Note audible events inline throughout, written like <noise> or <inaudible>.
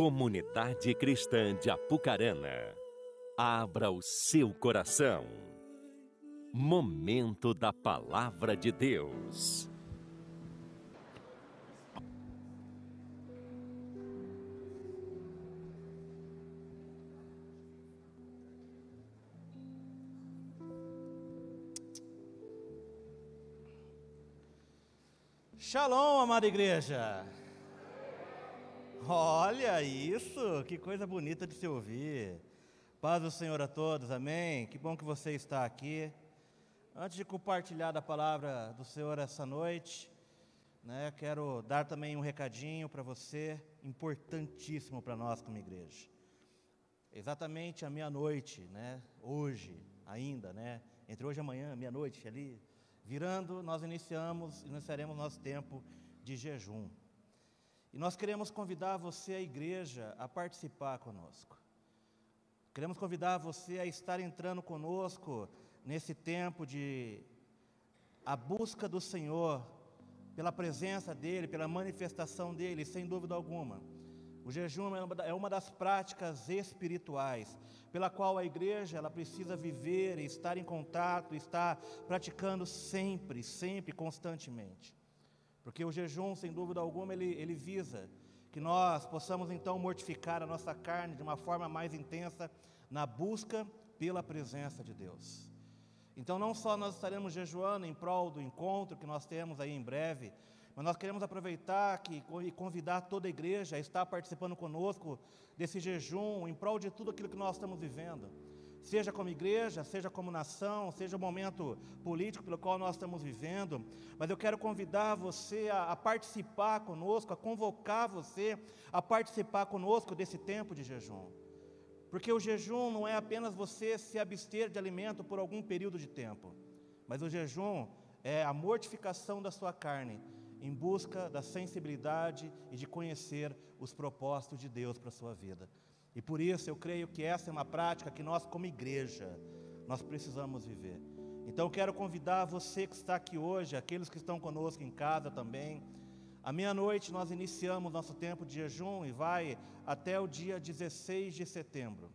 Comunidade Cristã de Apucarana, abra o seu coração. Momento da Palavra de Deus. Shalom, amada igreja. Olha isso, que coisa bonita de se ouvir. Paz do Senhor a todos, amém. Que bom que você está aqui. Antes de compartilhar da palavra do Senhor essa noite, né, quero dar também um recadinho para você, importantíssimo para nós como igreja. Exatamente à meia-noite, né, hoje ainda, né, entre hoje e amanhã, meia-noite ali, Virando, nós iniciamos, iniciaremos nosso tempo de jejum. E nós queremos convidar você, a igreja, a participar conosco. Queremos convidar você a estar entrando conosco nesse tempo de a busca do Senhor, pela presença dEle, pela manifestação dEle, sem dúvida alguma. O jejum é uma das práticas espirituais pela qual a igreja ela precisa viver, estar em contato, estar praticando sempre, sempre, constantemente. Porque o jejum, sem dúvida alguma, ele, ele visa que nós possamos então mortificar a nossa carne de uma forma mais intensa na busca pela presença de Deus. Então, não só nós estaremos jejuando em prol do encontro que nós temos aí em breve, mas nós queremos aproveitar que, e convidar toda a igreja a estar participando conosco desse jejum em prol de tudo aquilo que nós estamos vivendo. Seja como igreja, seja como nação, seja o momento político pelo qual nós estamos vivendo, mas eu quero convidar você a, a participar conosco, a convocar você a participar conosco desse tempo de jejum. Porque o jejum não é apenas você se abster de alimento por algum período de tempo, mas o jejum é a mortificação da sua carne em busca da sensibilidade e de conhecer os propósitos de Deus para a sua vida. E por isso eu creio que essa é uma prática que nós, como igreja, nós precisamos viver. Então eu quero convidar você que está aqui hoje, aqueles que estão conosco em casa também. À meia-noite nós iniciamos nosso tempo de jejum e vai até o dia 16 de setembro.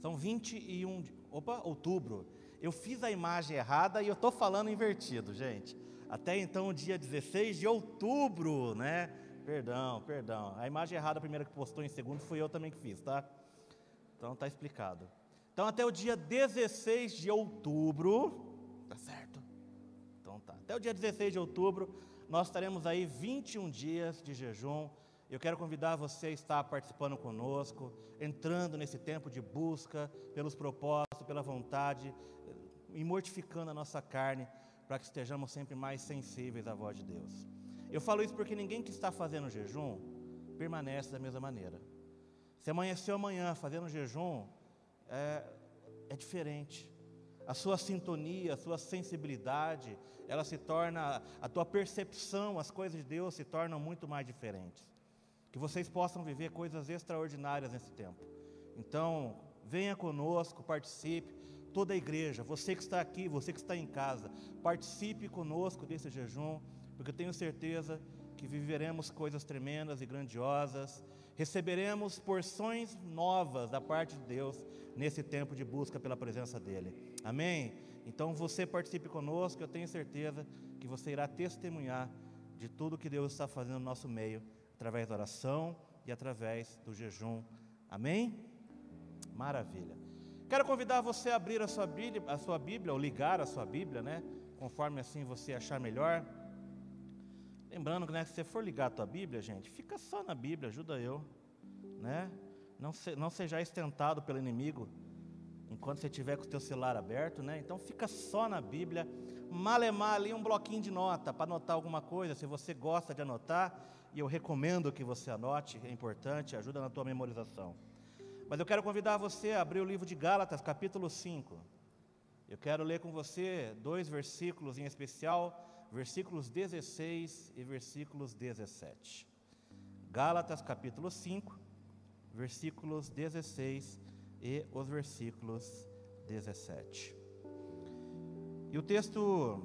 São 21, opa, outubro. Eu fiz a imagem errada e eu estou falando invertido, gente até então, dia 16 de outubro, né? Perdão, perdão. A imagem errada, a primeira que postou em segundo, fui eu também que fiz, tá? Então tá explicado. Então, até o dia 16 de outubro, tá certo? Então tá. Até o dia 16 de outubro, nós estaremos aí 21 dias de jejum. Eu quero convidar você a estar participando conosco, entrando nesse tempo de busca pelos propósitos, pela vontade, e mortificando a nossa carne para que estejamos sempre mais sensíveis à voz de Deus. Eu falo isso porque ninguém que está fazendo jejum permanece da mesma maneira. Se amanheceu amanhã fazendo jejum, é, é diferente. A sua sintonia, a sua sensibilidade, ela se torna, a tua percepção, as coisas de Deus se tornam muito mais diferentes. Que vocês possam viver coisas extraordinárias nesse tempo. Então, venha conosco, participe toda a igreja, você que está aqui, você que está em casa, participe conosco desse jejum, porque eu tenho certeza que viveremos coisas tremendas e grandiosas, receberemos porções novas da parte de Deus nesse tempo de busca pela presença dEle. Amém? Então você participe conosco, eu tenho certeza que você irá testemunhar de tudo que Deus está fazendo no nosso meio, através da oração e através do jejum. Amém? Maravilha. Quero convidar você a abrir a sua Bíblia, a sua Bíblia ou ligar a sua Bíblia, né? Conforme assim você achar melhor. Lembrando que né, se você for ligar a tua Bíblia, gente, fica só na Bíblia, ajuda eu, né? Não, se, não seja tentado pelo inimigo enquanto você estiver com o teu celular aberto, né? Então fica só na Bíblia, malemar ali um bloquinho de nota para anotar alguma coisa, se você gosta de anotar, e eu recomendo que você anote, é importante, ajuda na tua memorização. Mas eu quero convidar você a abrir o livro de Gálatas, capítulo 5. Eu quero ler com você dois versículos em especial, versículos 16 e versículos 17. Gálatas, capítulo 5, versículos 16 e os versículos 17. E o texto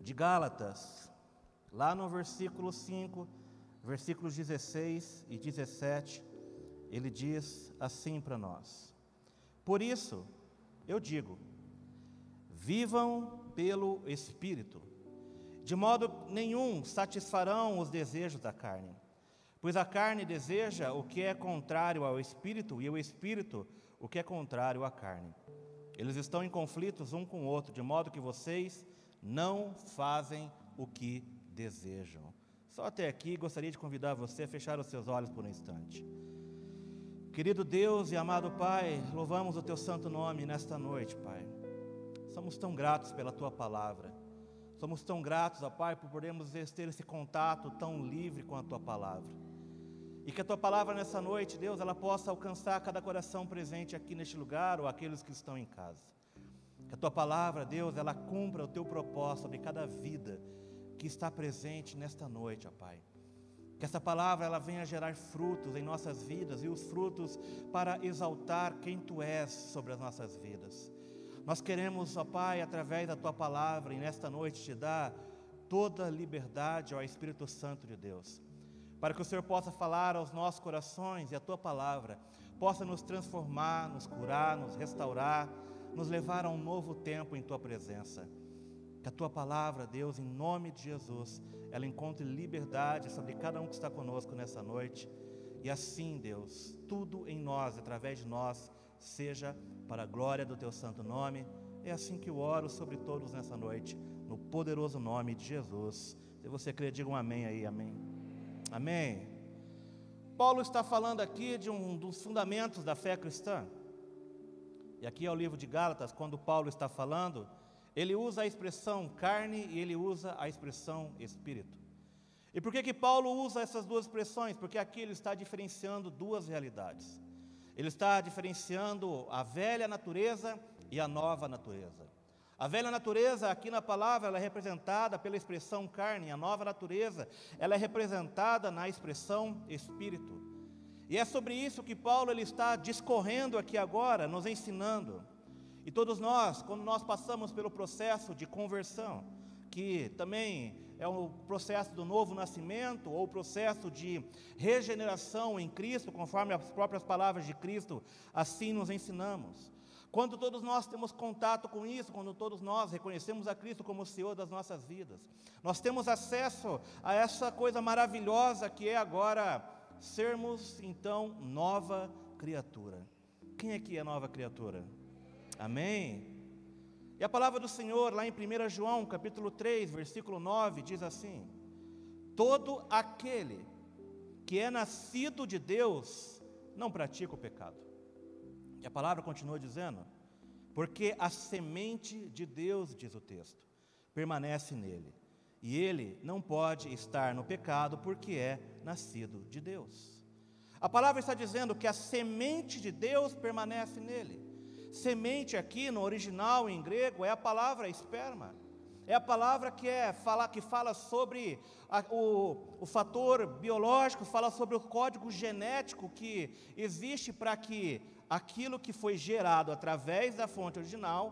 de Gálatas, lá no versículo 5, versículos 16 e 17, ele diz assim para nós: Por isso, eu digo, vivam pelo Espírito, de modo nenhum satisfarão os desejos da carne, pois a carne deseja o que é contrário ao Espírito e o Espírito o que é contrário à carne. Eles estão em conflitos um com o outro, de modo que vocês não fazem o que desejam. Só até aqui gostaria de convidar você a fechar os seus olhos por um instante. Querido Deus e amado Pai, louvamos o teu santo nome nesta noite, Pai. Somos tão gratos pela tua palavra. Somos tão gratos, ó Pai, por podermos ter esse contato tão livre com a tua palavra. E que a tua palavra nessa noite, Deus, ela possa alcançar cada coração presente aqui neste lugar ou aqueles que estão em casa. Que a tua palavra, Deus, ela cumpra o teu propósito sobre cada vida que está presente nesta noite, ó Pai. Que essa palavra ela venha gerar frutos em nossas vidas e os frutos para exaltar quem tu és sobre as nossas vidas. Nós queremos, ó Pai, através da tua palavra e nesta noite te dar toda a liberdade ao Espírito Santo de Deus, para que o Senhor possa falar aos nossos corações e a tua palavra possa nos transformar, nos curar, nos restaurar, nos levar a um novo tempo em tua presença. Que a tua palavra, Deus, em nome de Jesus, ela encontre liberdade sobre cada um que está conosco nessa noite. E assim, Deus, tudo em nós, através de nós, seja para a glória do teu santo nome. É assim que eu oro sobre todos nessa noite, no poderoso nome de Jesus. Se você crê, diga um amém aí, amém. Amém. Paulo está falando aqui de um dos fundamentos da fé cristã. E aqui é o livro de Gálatas, quando Paulo está falando, ele usa a expressão carne e ele usa a expressão espírito. E por que que Paulo usa essas duas expressões? Porque aqui ele está diferenciando duas realidades. Ele está diferenciando a velha natureza e a nova natureza. A velha natureza, aqui na palavra, ela é representada pela expressão carne, a nova natureza, ela é representada na expressão espírito. E é sobre isso que Paulo ele está discorrendo aqui agora, nos ensinando. E todos nós, quando nós passamos pelo processo de conversão, que também é o processo do novo nascimento, ou o processo de regeneração em Cristo, conforme as próprias palavras de Cristo, assim nos ensinamos. Quando todos nós temos contato com isso, quando todos nós reconhecemos a Cristo como o Senhor das nossas vidas, nós temos acesso a essa coisa maravilhosa que é agora sermos então nova criatura. Quem que é nova criatura? Amém? E a palavra do Senhor, lá em 1 João, capítulo 3, versículo 9, diz assim: Todo aquele que é nascido de Deus não pratica o pecado. E a palavra continua dizendo: Porque a semente de Deus, diz o texto, permanece nele, e ele não pode estar no pecado porque é nascido de Deus. A palavra está dizendo que a semente de Deus permanece nele. Semente aqui no original em grego é a palavra esperma. É a palavra que é fala, que fala sobre a, o, o fator biológico, fala sobre o código genético que existe para que aquilo que foi gerado através da fonte original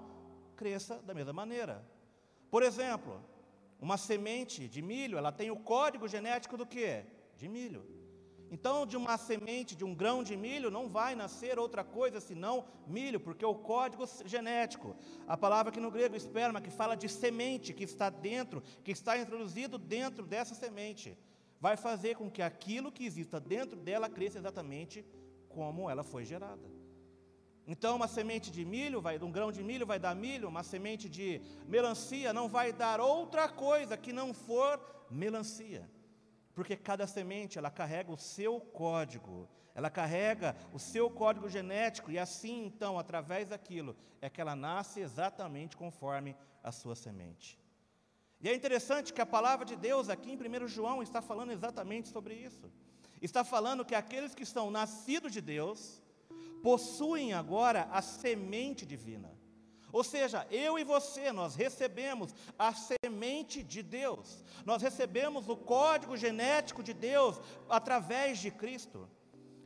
cresça da mesma maneira. Por exemplo, uma semente de milho, ela tem o código genético do que? De milho. Então, de uma semente, de um grão de milho, não vai nascer outra coisa senão milho, porque o código genético, a palavra aqui no grego, esperma, que fala de semente, que está dentro, que está introduzido dentro dessa semente, vai fazer com que aquilo que exista dentro dela cresça exatamente como ela foi gerada. Então, uma semente de milho, vai, um grão de milho vai dar milho, uma semente de melancia não vai dar outra coisa que não for melancia porque cada semente ela carrega o seu código, ela carrega o seu código genético e assim então, através daquilo, é que ela nasce exatamente conforme a sua semente. E é interessante que a palavra de Deus aqui em 1 João está falando exatamente sobre isso. Está falando que aqueles que estão nascidos de Deus possuem agora a semente divina. Ou seja, eu e você, nós recebemos a semente de Deus, nós recebemos o código genético de Deus através de Cristo.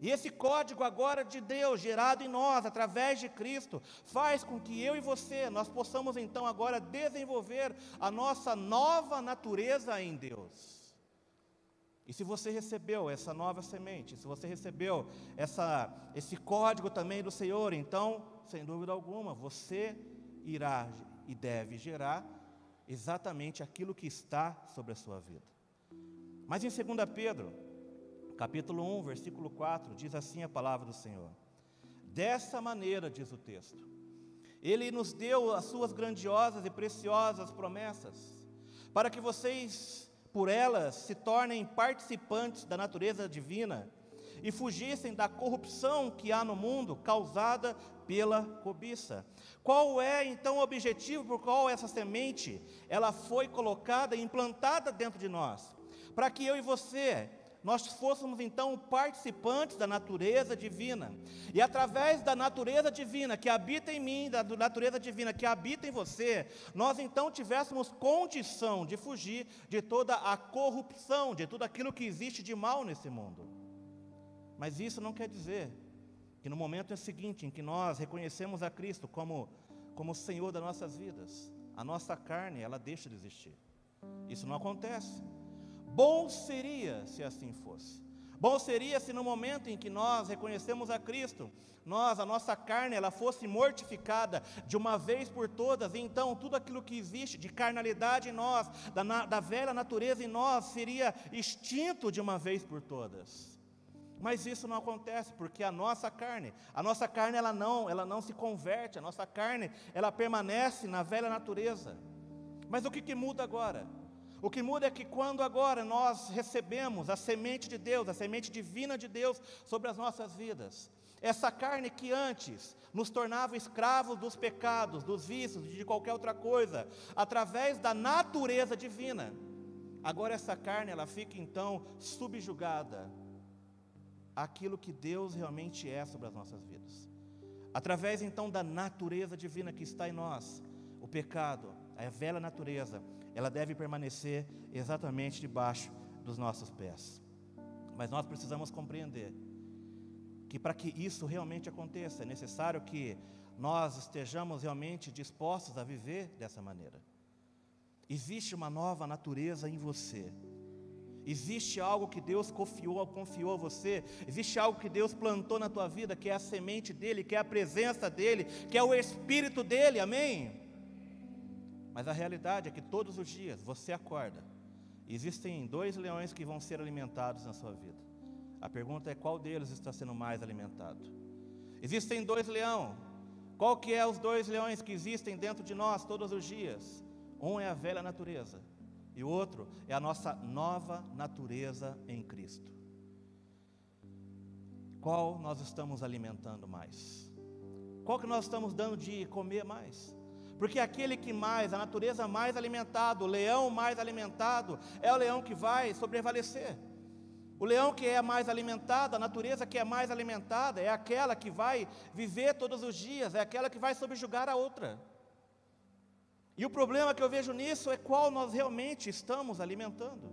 E esse código agora de Deus, gerado em nós através de Cristo, faz com que eu e você, nós possamos então agora desenvolver a nossa nova natureza em Deus. E se você recebeu essa nova semente, se você recebeu essa, esse código também do Senhor, então, sem dúvida alguma, você irá e deve gerar exatamente aquilo que está sobre a sua vida. Mas em 2 Pedro, capítulo 1, versículo 4, diz assim a palavra do Senhor: Dessa maneira, diz o texto, Ele nos deu as suas grandiosas e preciosas promessas, para que vocês, por elas, se tornem participantes da natureza divina e fugissem da corrupção que há no mundo causada pela cobiça. Qual é então o objetivo por qual essa semente ela foi colocada e implantada dentro de nós? Para que eu e você nós fôssemos então participantes da natureza divina. E através da natureza divina que habita em mim, da natureza divina que habita em você, nós então tivéssemos condição de fugir de toda a corrupção, de tudo aquilo que existe de mal nesse mundo. Mas isso não quer dizer que no momento seguinte em que nós reconhecemos a Cristo como, como Senhor das nossas vidas, a nossa carne, ela deixa de existir. Isso não acontece. Bom seria se assim fosse. Bom seria se no momento em que nós reconhecemos a Cristo, nós, a nossa carne, ela fosse mortificada de uma vez por todas, e então tudo aquilo que existe de carnalidade em nós, da, da velha natureza em nós, seria extinto de uma vez por todas. Mas isso não acontece, porque a nossa carne, a nossa carne ela não, ela não se converte, a nossa carne, ela permanece na velha natureza. Mas o que, que muda agora? O que muda é que quando agora nós recebemos a semente de Deus, a semente divina de Deus sobre as nossas vidas, essa carne que antes nos tornava escravos dos pecados, dos vícios, de qualquer outra coisa, através da natureza divina, agora essa carne ela fica então subjugada àquilo que Deus realmente é sobre as nossas vidas. Através então da natureza divina que está em nós, o pecado, a velha natureza, ela deve permanecer exatamente debaixo dos nossos pés. Mas nós precisamos compreender que para que isso realmente aconteça, é necessário que nós estejamos realmente dispostos a viver dessa maneira. Existe uma nova natureza em você. Existe algo que Deus confiou, confiou a você. Existe algo que Deus plantou na tua vida, que é a semente dele, que é a presença dele, que é o espírito dele. Amém. Mas a realidade é que todos os dias você acorda. Existem dois leões que vão ser alimentados na sua vida. A pergunta é qual deles está sendo mais alimentado? Existem dois leões. Qual que é os dois leões que existem dentro de nós todos os dias? Um é a velha natureza e o outro é a nossa nova natureza em Cristo. Qual nós estamos alimentando mais? Qual que nós estamos dando de comer mais? Porque aquele que mais, a natureza mais alimentado, o leão mais alimentado, é o leão que vai sobrevalecer. O leão que é mais alimentado, a natureza que é mais alimentada, é aquela que vai viver todos os dias, é aquela que vai subjugar a outra. E o problema que eu vejo nisso é qual nós realmente estamos alimentando.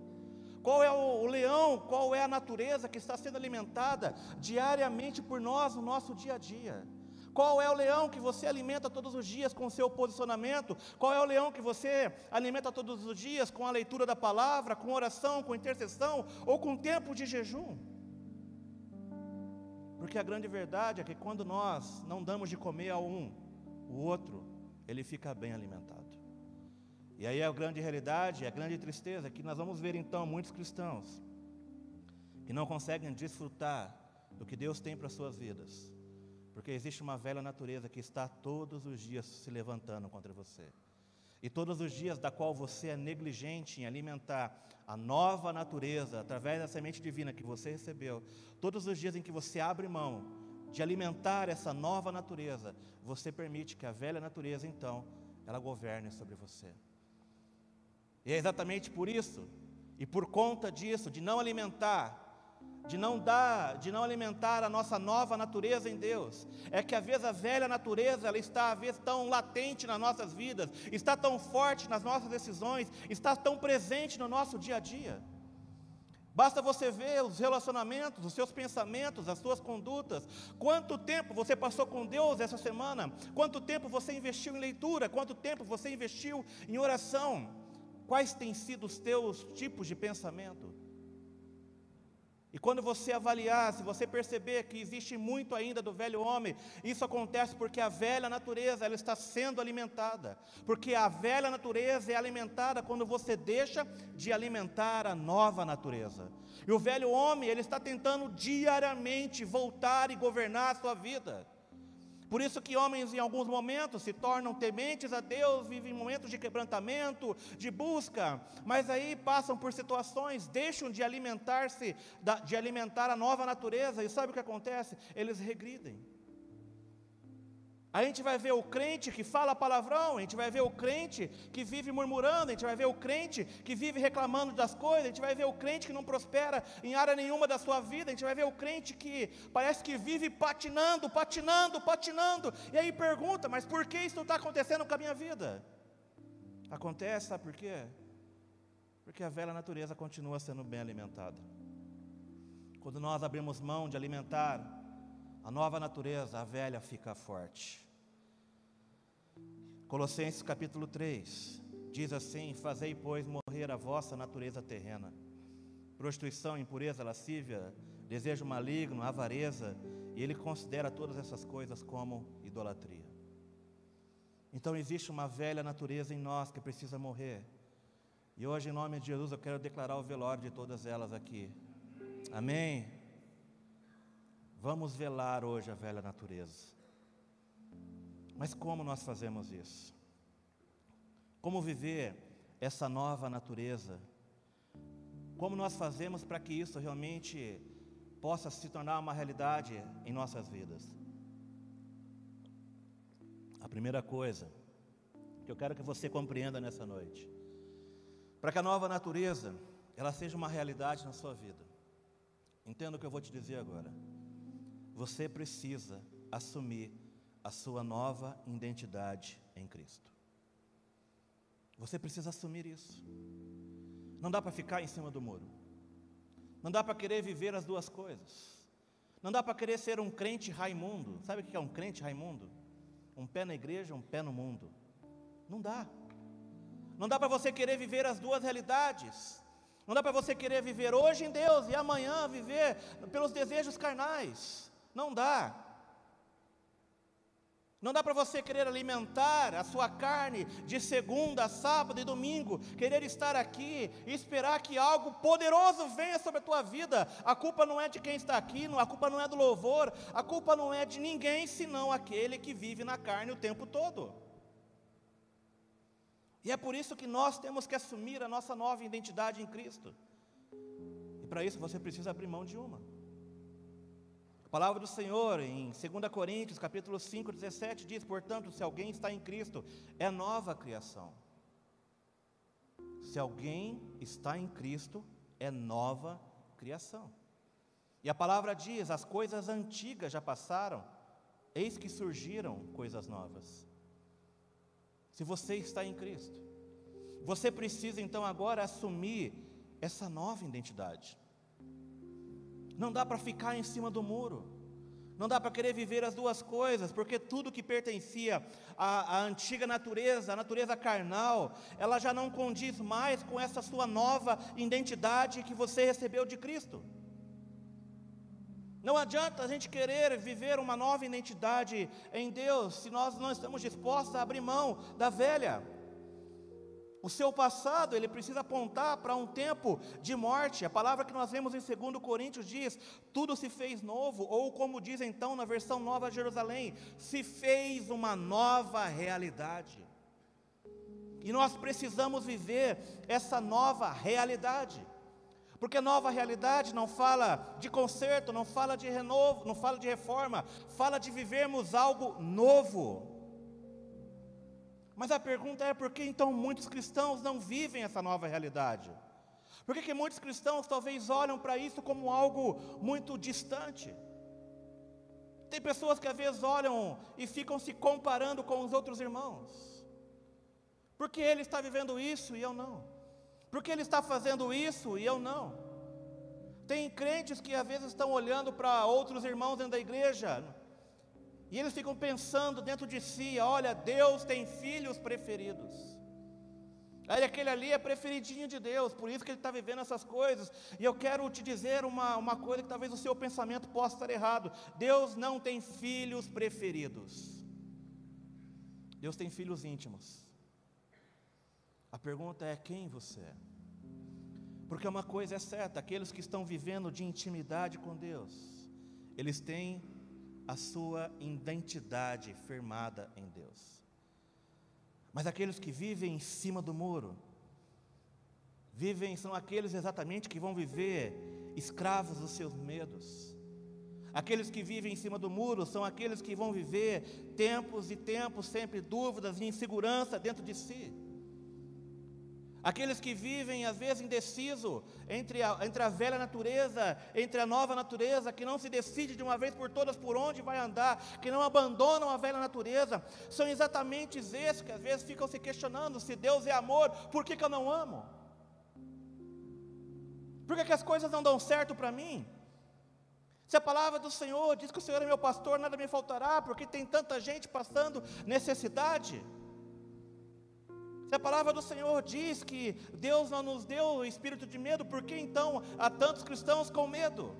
Qual é o, leão, qual é a natureza que está sendo alimentada diariamente por nós no nosso dia a dia. Qual é o leão que você alimenta todos os dias com o seu posicionamento? Qual é o leão que você alimenta todos os dias com a leitura da palavra, com oração, com intercessão ou com tempo de jejum? Porque a grande verdade é que quando nós não damos de comer a um, o outro, ele fica bem alimentado. E aí a grande realidade, a grande tristeza é que nós vamos ver então muitos cristãos que não conseguem desfrutar do que Deus tem para as suas vidas porque existe uma velha natureza que está todos os dias se levantando contra você. E todos os dias da qual você é negligente em alimentar a nova natureza através da semente divina que você recebeu, todos os dias em que você abre mão de alimentar essa nova natureza, você permite que a velha natureza então ela governe sobre você. E é exatamente por isso e por conta disso, de não alimentar de não dar, de não alimentar a nossa nova natureza em Deus. É que às vezes a velha natureza, ela está às vezes tão latente nas nossas vidas, está tão forte nas nossas decisões, está tão presente no nosso dia a dia. Basta você ver os relacionamentos, os seus pensamentos, as suas condutas. Quanto tempo você passou com Deus essa semana? Quanto tempo você investiu em leitura? Quanto tempo você investiu em oração? Quais têm sido os teus tipos de pensamento? E quando você avaliar, se você perceber que existe muito ainda do velho homem, isso acontece porque a velha natureza ela está sendo alimentada. Porque a velha natureza é alimentada quando você deixa de alimentar a nova natureza. E o velho homem, ele está tentando diariamente voltar e governar a sua vida. Por isso que homens em alguns momentos se tornam tementes a Deus, vivem momentos de quebrantamento, de busca, mas aí passam por situações, deixam de alimentar-se, de alimentar a nova natureza, e sabe o que acontece? Eles regridem. A gente vai ver o crente que fala palavrão, a gente vai ver o crente que vive murmurando, a gente vai ver o crente que vive reclamando das coisas, a gente vai ver o crente que não prospera em área nenhuma da sua vida, a gente vai ver o crente que parece que vive patinando, patinando, patinando, e aí pergunta: mas por que isso está acontecendo com a minha vida? Acontece, sabe por quê? Porque a velha natureza continua sendo bem alimentada. Quando nós abrimos mão de alimentar a nova natureza, a velha fica forte. Colossenses capítulo 3 diz assim: Fazei, pois, morrer a vossa natureza terrena, prostituição, impureza, lascívia, desejo maligno, avareza, e ele considera todas essas coisas como idolatria. Então existe uma velha natureza em nós que precisa morrer. E hoje, em nome de Jesus, eu quero declarar o velório de todas elas aqui. Amém? Vamos velar hoje a velha natureza. Mas como nós fazemos isso? Como viver essa nova natureza? Como nós fazemos para que isso realmente possa se tornar uma realidade em nossas vidas? A primeira coisa que eu quero que você compreenda nessa noite, para que a nova natureza ela seja uma realidade na sua vida. Entenda o que eu vou te dizer agora. Você precisa assumir a sua nova identidade em Cristo. Você precisa assumir isso. Não dá para ficar em cima do muro. Não dá para querer viver as duas coisas. Não dá para querer ser um crente raimundo. Sabe o que é um crente raimundo? Um pé na igreja, um pé no mundo. Não dá. Não dá para você querer viver as duas realidades. Não dá para você querer viver hoje em Deus e amanhã viver pelos desejos carnais. Não dá. Não dá para você querer alimentar a sua carne de segunda, sábado e domingo, querer estar aqui e esperar que algo poderoso venha sobre a tua vida. A culpa não é de quem está aqui, a culpa não é do louvor, a culpa não é de ninguém senão aquele que vive na carne o tempo todo. E é por isso que nós temos que assumir a nossa nova identidade em Cristo. E para isso você precisa abrir mão de uma palavra do Senhor em 2 Coríntios, capítulo 5, 17 diz: "Portanto, se alguém está em Cristo, é nova criação". Se alguém está em Cristo, é nova criação. E a palavra diz: as coisas antigas já passaram, eis que surgiram coisas novas. Se você está em Cristo, você precisa então agora assumir essa nova identidade. Não dá para ficar em cima do muro. Não dá para querer viver as duas coisas, porque tudo que pertencia à, à, antiga natureza, à natureza carnal, ela já não condiz mais com essa sua nova identidade que você recebeu de Cristo. Não adianta a gente querer viver uma nova identidade em Deus se nós não estamos dispostos a abrir mão da velha. O seu passado, ele precisa apontar para um tempo de morte. A palavra que nós vemos em 2 Coríntios diz: tudo se fez novo, ou como diz então na versão nova Jerusalém, se fez uma nova realidade. E nós precisamos viver essa nova realidade. Porque nova realidade não fala de conserto, não fala de renovo, não fala de reforma, fala de vivermos algo novo. Mas a pergunta é por que então muitos cristãos não vivem essa nova realidade? Por que, que muitos cristãos talvez olham para isso como algo muito distante? Tem pessoas que às vezes olham e ficam se comparando com os outros irmãos. Porque ele está vivendo isso e eu não. Porque ele está fazendo isso e eu não. Tem crentes que às vezes estão olhando para outros irmãos dentro da igreja e eles ficam pensando dentro de si: olha, Deus tem filhos preferidos. Aí aquele ali é preferidinho de Deus, por isso que ele está vivendo essas coisas. E eu quero te dizer uma, uma coisa que talvez o seu pensamento possa estar errado. Deus não tem filhos preferidos. Deus tem filhos íntimos. A pergunta é quem você é. Porque uma coisa é certa, aqueles que estão vivendo de intimidade com Deus, eles têm a sua identidade firmada em Deus. Mas aqueles que vivem em cima do muro, vivem, são aqueles exatamente que vão viver escravos dos seus medos. Aqueles que vivem em cima do muro são aqueles que vão viver tempos e tempos, sempre dúvidas e insegurança dentro de si. Aqueles que vivem, às vezes, indeciso entre a, entre a velha natureza, entre a nova natureza, que não se decide de uma vez por todas por onde vai andar, que não abandonam a velha natureza, são exatamente esses que às vezes ficam se questionando: se Deus é amor, por que, que eu não amo? Por que, que as coisas não dão certo para mim? Se a palavra do Senhor diz que o Senhor é meu pastor, nada me faltará, porque tem tanta gente passando necessidade. A palavra do Senhor diz que Deus não nos deu o espírito de medo, por que então há tantos cristãos com medo?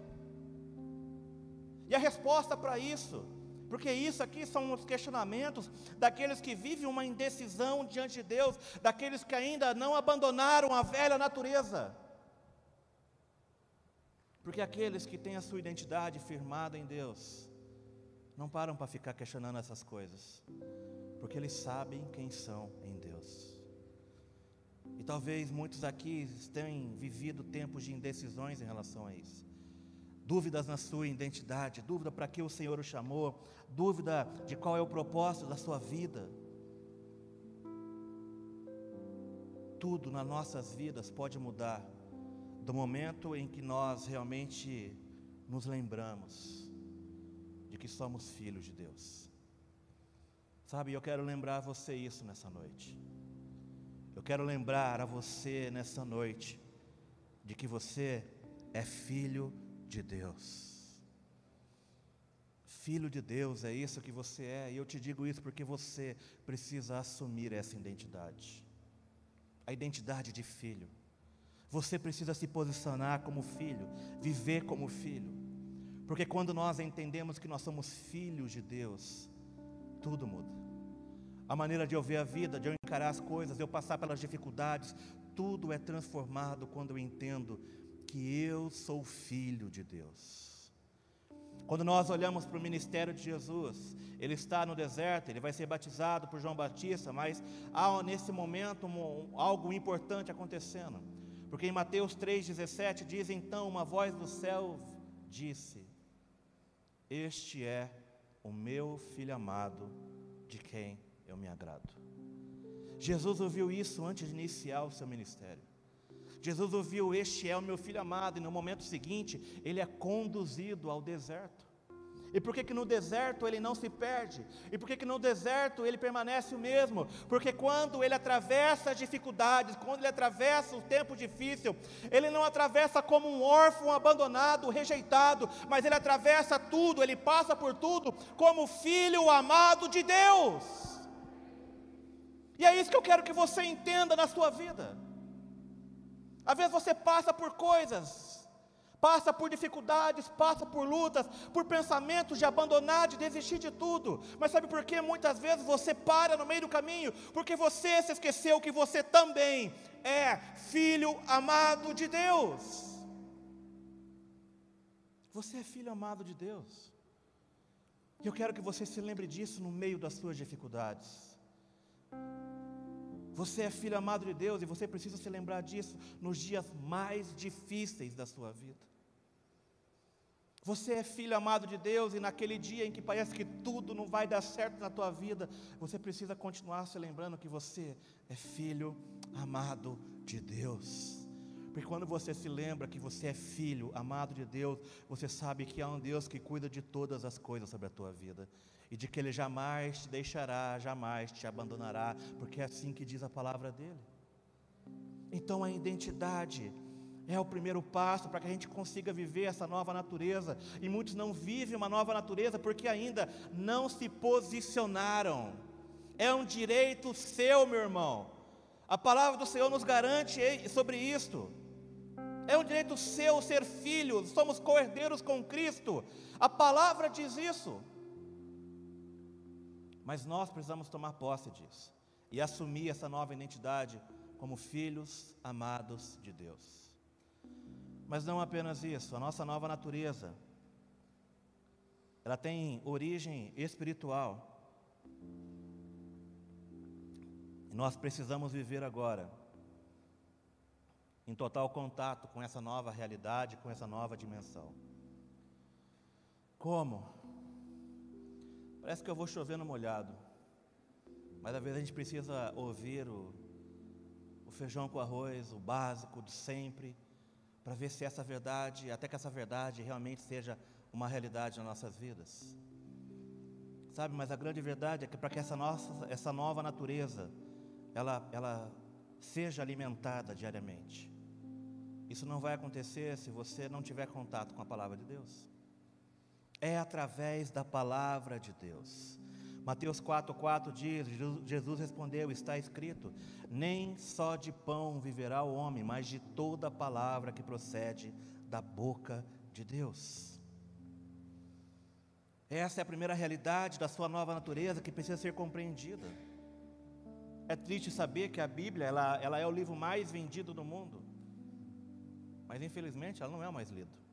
E a resposta para isso, porque isso aqui são os questionamentos daqueles que vivem uma indecisão diante de Deus, daqueles que ainda não abandonaram a velha natureza. Porque aqueles que têm a sua identidade firmada em Deus, não param para ficar questionando essas coisas, porque eles sabem quem são em Deus. Talvez muitos aqui tenham vivido tempos de indecisões em relação a isso. Dúvidas na sua identidade, dúvida para que o Senhor o chamou, dúvida de qual é o propósito da sua vida. Tudo nas nossas vidas pode mudar do momento em que nós realmente nos lembramos de que somos filhos de Deus. Sabe, eu quero lembrar você isso nessa noite. Eu quero lembrar a você nessa noite de que você é filho de Deus. Filho de Deus, é isso que você é, e eu te digo isso porque você precisa assumir essa identidade a identidade de filho. Você precisa se posicionar como filho, viver como filho, porque quando nós entendemos que nós somos filhos de Deus, tudo muda a maneira de eu ver a vida, de eu encarar as coisas, de eu passar pelas dificuldades, tudo é transformado quando eu entendo que eu sou filho de Deus. Quando nós olhamos para o ministério de Jesus, ele está no deserto, ele vai ser batizado por João Batista, mas há nesse momento um, algo importante acontecendo, porque em Mateus 3,17 diz: Então uma voz do céu disse: Este é o meu filho amado, de quem eu me agrado. Jesus ouviu isso antes de iniciar o seu ministério. Jesus ouviu: Este é o meu filho amado, e no momento seguinte, ele é conduzido ao deserto. E por que, que no deserto ele não se perde? E por que, que no deserto ele permanece o mesmo? Porque quando ele atravessa as dificuldades, quando ele atravessa o tempo difícil, ele não atravessa como um órfão abandonado, rejeitado, mas ele atravessa tudo, ele passa por tudo como filho amado de Deus. E é isso que eu quero que você entenda na sua vida. Às vezes você passa por coisas, passa por dificuldades, passa por lutas, por pensamentos de abandonar, de desistir de tudo. Mas sabe por que muitas vezes você para no meio do caminho? Porque você se esqueceu que você também é filho amado de Deus. Você é filho amado de Deus. E eu quero que você se lembre disso no meio das suas dificuldades. Você é filho amado de Deus e você precisa se lembrar disso nos dias mais difíceis da sua vida. Você é filho amado de Deus e naquele dia em que parece que tudo não vai dar certo na tua vida, você precisa continuar se lembrando que você é filho amado de Deus. Porque quando você se lembra que você é filho amado de Deus, você sabe que há um Deus que cuida de todas as coisas sobre a tua vida e de que Ele jamais te deixará, jamais te abandonará, porque é assim que diz a palavra dele. Então a identidade é o primeiro passo para que a gente consiga viver essa nova natureza. E muitos não vivem uma nova natureza porque ainda não se posicionaram. É um direito seu, meu irmão. A palavra do Senhor nos garante sobre isto. É um direito seu ser filho, somos cordeiros com Cristo. A palavra diz isso. Mas nós precisamos tomar posse disso e assumir essa nova identidade como filhos amados de Deus. Mas não apenas isso, a nossa nova natureza, ela tem origem espiritual. E nós precisamos viver agora em total contato com essa nova realidade, com essa nova dimensão. Como? Parece que eu vou chover no molhado, mas às vezes a gente precisa ouvir o, o feijão com arroz, o básico de sempre, para ver se essa verdade, até que essa verdade realmente seja uma realidade nas nossas vidas. Sabe, mas a grande verdade é que para que essa nossa, essa nova natureza, ela, ela seja alimentada diariamente. Isso não vai acontecer se você não tiver contato com a palavra de Deus. É através da palavra de Deus. Mateus 4,4 diz: Jesus respondeu, está escrito: Nem só de pão viverá o homem, mas de toda palavra que procede da boca de Deus. Essa é a primeira realidade da sua nova natureza que precisa ser compreendida. É triste saber que a Bíblia ela, ela é o livro mais vendido do mundo. Mas infelizmente ela não é mais lida.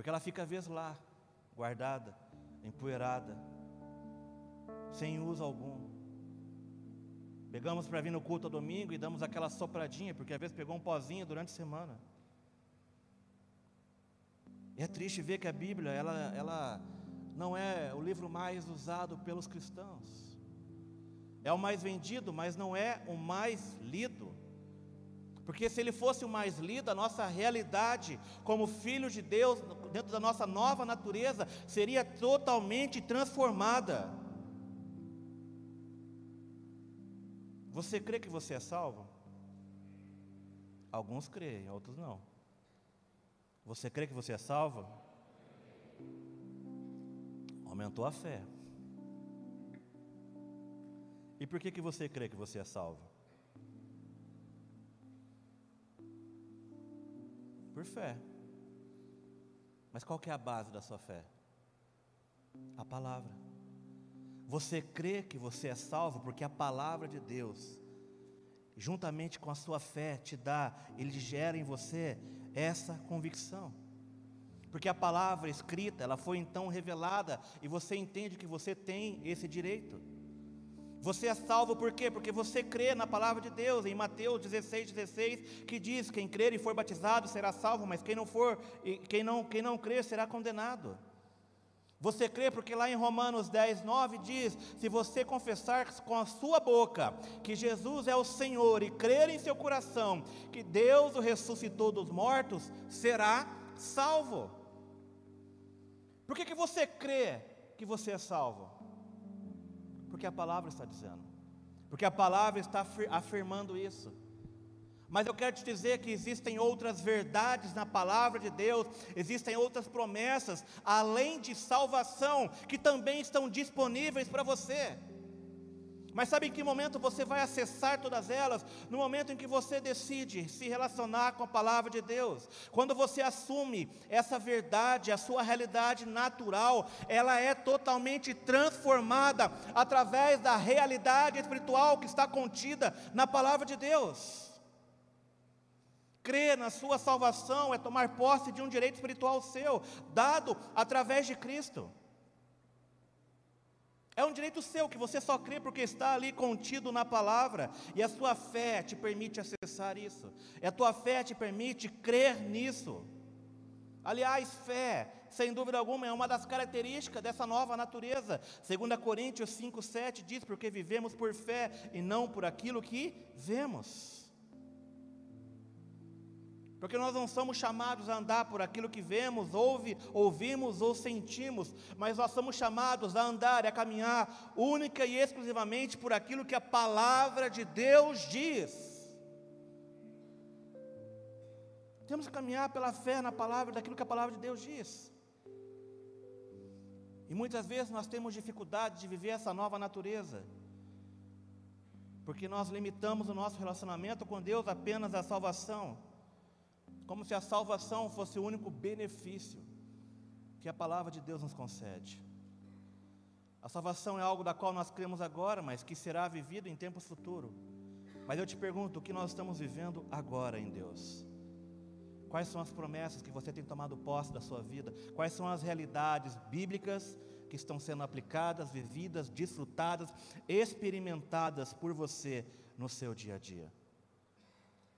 Porque ela fica vezes lá, guardada, empoeirada, sem uso algum. Pegamos para vir no culto ao domingo e damos aquela sopradinha, porque às vezes pegou um pozinho durante a semana. E é triste ver que a Bíblia, ela, ela não é o livro mais usado pelos cristãos. É o mais vendido, mas não é o mais lido. Porque se ele fosse o mais lido, a nossa realidade como filhos de Deus, dentro da nossa nova natureza, seria totalmente transformada. Você crê que você é salvo? Alguns creem, outros não. Você crê que você é salvo? Aumentou a fé. E por que, que você crê que você é salvo? Por fé. Mas qual que é a base da sua fé? A palavra. Você crê que você é salvo porque a palavra de Deus, juntamente com a sua fé, te dá, ele gera em você essa convicção. Porque a palavra escrita, ela foi então revelada e você entende que você tem esse direito. Você é salvo por quê? Porque você crê na palavra de Deus, em Mateus 16, 16, que diz: quem crer e for batizado será salvo, mas quem não for, quem não, quem não crer será condenado. Você crê porque lá em Romanos 10, 9 diz: se você confessar com a sua boca que Jesus é o Senhor e crer em seu coração que Deus o ressuscitou dos mortos, será salvo. Por que, que você crê que você é salvo? Porque a palavra está dizendo. Porque a palavra está afirmando isso. Mas eu quero te dizer que existem outras verdades na palavra de Deus, existem outras promessas, além de salvação, que também estão disponíveis para você. Mas sabe em que momento você vai acessar todas elas? No momento em que você decide se relacionar com a palavra de Deus. Quando você assume essa verdade, a sua realidade natural, ela é totalmente transformada através da realidade espiritual que está contida na palavra de Deus. Crer na sua salvação é tomar posse de um direito espiritual seu, dado através de Cristo. É um direito seu que você só crê porque está ali contido na palavra, e a sua fé te permite acessar isso, e a tua fé te permite crer nisso. Aliás, fé, sem dúvida alguma, é uma das características dessa nova natureza. 2 Coríntios 5,7 diz: Porque vivemos por fé e não por aquilo que vemos. Porque nós não somos chamados a andar por aquilo que vemos, ouve, ouvimos ou sentimos, mas nós somos chamados a andar e a caminhar única e exclusivamente por aquilo que a palavra de Deus diz. Temos que caminhar pela fé na palavra daquilo que a palavra de Deus diz. E muitas vezes nós temos dificuldade de viver essa nova natureza. Porque nós limitamos o nosso relacionamento com Deus apenas à salvação, como se a salvação fosse o único benefício que a palavra de Deus nos concede. A salvação é algo da qual nós cremos agora, mas que será vivido em tempos futuros. Mas eu te pergunto, o que nós estamos vivendo agora em Deus? Quais são as promessas que você tem tomado posse da sua vida? Quais são as realidades bíblicas que estão sendo aplicadas, vividas, desfrutadas, experimentadas por você no seu dia a dia?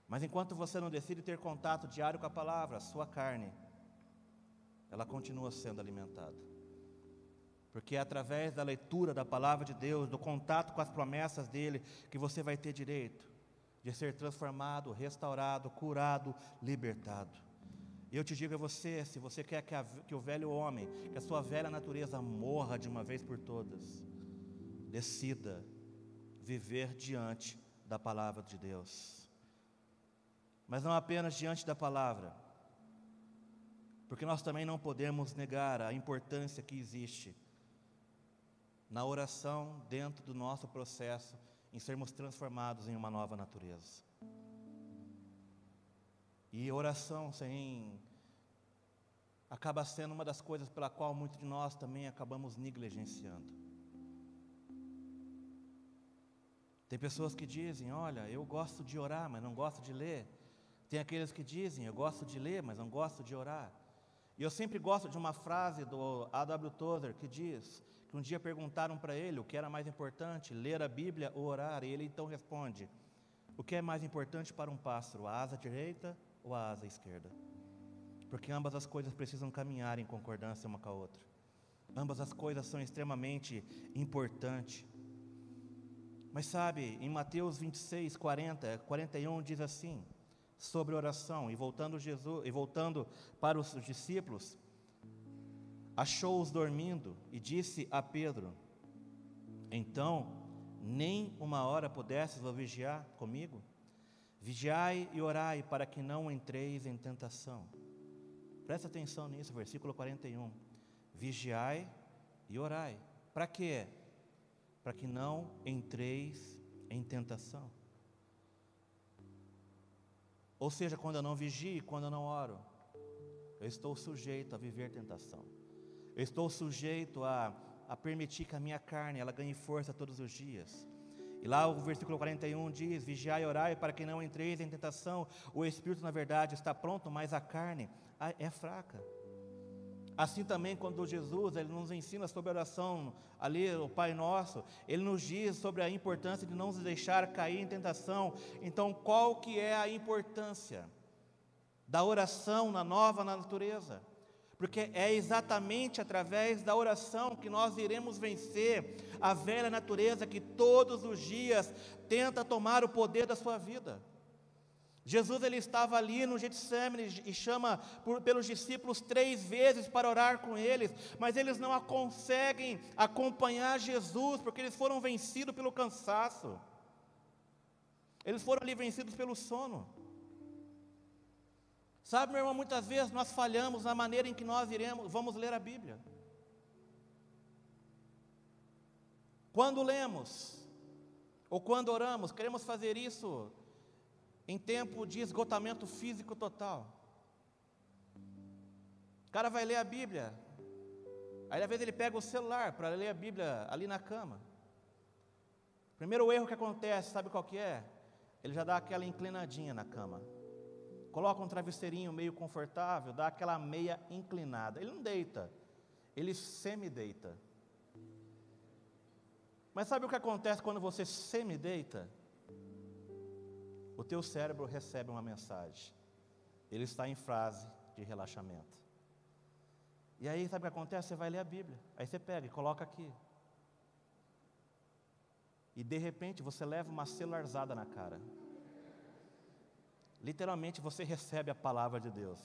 Mas enquanto você não decide ter contato diário com a palavra, a sua carne, ela continua sendo alimentada. Porque é através da leitura da palavra de Deus, do contato com as promessas dele, que você vai ter direito de ser transformado, restaurado, curado, libertado. Eu te digo a você: se você quer que, a, que o velho homem, que a sua velha natureza morra de uma vez por todas, decida viver diante da palavra de Deus. Mas não apenas diante da palavra, porque nós também não podemos negar a importância que existe na oração dentro do nosso processo em sermos transformados em uma nova natureza. E oração sem acaba sendo uma das coisas pela qual muitos de nós também acabamos negligenciando. Tem pessoas que dizem: Olha, eu gosto de orar, mas não gosto de ler. Tem aqueles que dizem: Eu gosto de ler, mas não gosto de orar. E eu sempre gosto de uma frase do A.W. Tozer que diz: que um dia perguntaram para ele o que era mais importante, ler a Bíblia ou orar, e ele então responde: O que é mais importante para um pássaro, a asa direita ou a asa esquerda? Porque ambas as coisas precisam caminhar em concordância uma com a outra. Ambas as coisas são extremamente importantes. Mas sabe, em Mateus 26, 40, 41 diz assim, sobre oração, e voltando, Jesus, e voltando para os discípulos, achou-os dormindo e disse a Pedro: Então, nem uma hora pudesses vigiar comigo? Vigiai e orai para que não entreis em tentação. Presta atenção nisso, versículo 41. Vigiai e orai. Para quê? Para que não entreis em tentação. Ou seja, quando eu não vigio, quando eu não oro, eu estou sujeito a viver tentação. Eu estou sujeito a, a permitir que a minha carne ela ganhe força todos os dias. E lá o versículo 41 diz: Vigiai e orai para que não entreis em tentação. O espírito, na verdade, está pronto, mas a carne é fraca. Assim também, quando Jesus ele nos ensina sobre a oração, ali, o Pai Nosso, ele nos diz sobre a importância de não nos deixar cair em tentação. Então, qual que é a importância da oração na nova natureza? porque é exatamente através da oração que nós iremos vencer a velha natureza que todos os dias tenta tomar o poder da sua vida. Jesus ele estava ali no Getsemane e chama por, pelos discípulos três vezes para orar com eles, mas eles não conseguem acompanhar Jesus porque eles foram vencidos pelo cansaço. Eles foram ali vencidos pelo sono. Sabe, meu irmão, muitas vezes nós falhamos na maneira em que nós iremos, vamos ler a Bíblia. Quando lemos, ou quando oramos, queremos fazer isso em tempo de esgotamento físico total. O cara vai ler a Bíblia, aí às vezes ele pega o celular para ler a Bíblia ali na cama. Primeiro erro que acontece, sabe qual que é? Ele já dá aquela inclinadinha na cama coloca um travesseirinho meio confortável, dá aquela meia inclinada. Ele não deita, ele semi-deita. Mas sabe o que acontece quando você semi-deita? O teu cérebro recebe uma mensagem. Ele está em fase de relaxamento. E aí, sabe o que acontece? Você vai ler a Bíblia. Aí você pega e coloca aqui. E de repente você leva uma celularzada na cara. Literalmente você recebe a palavra de Deus.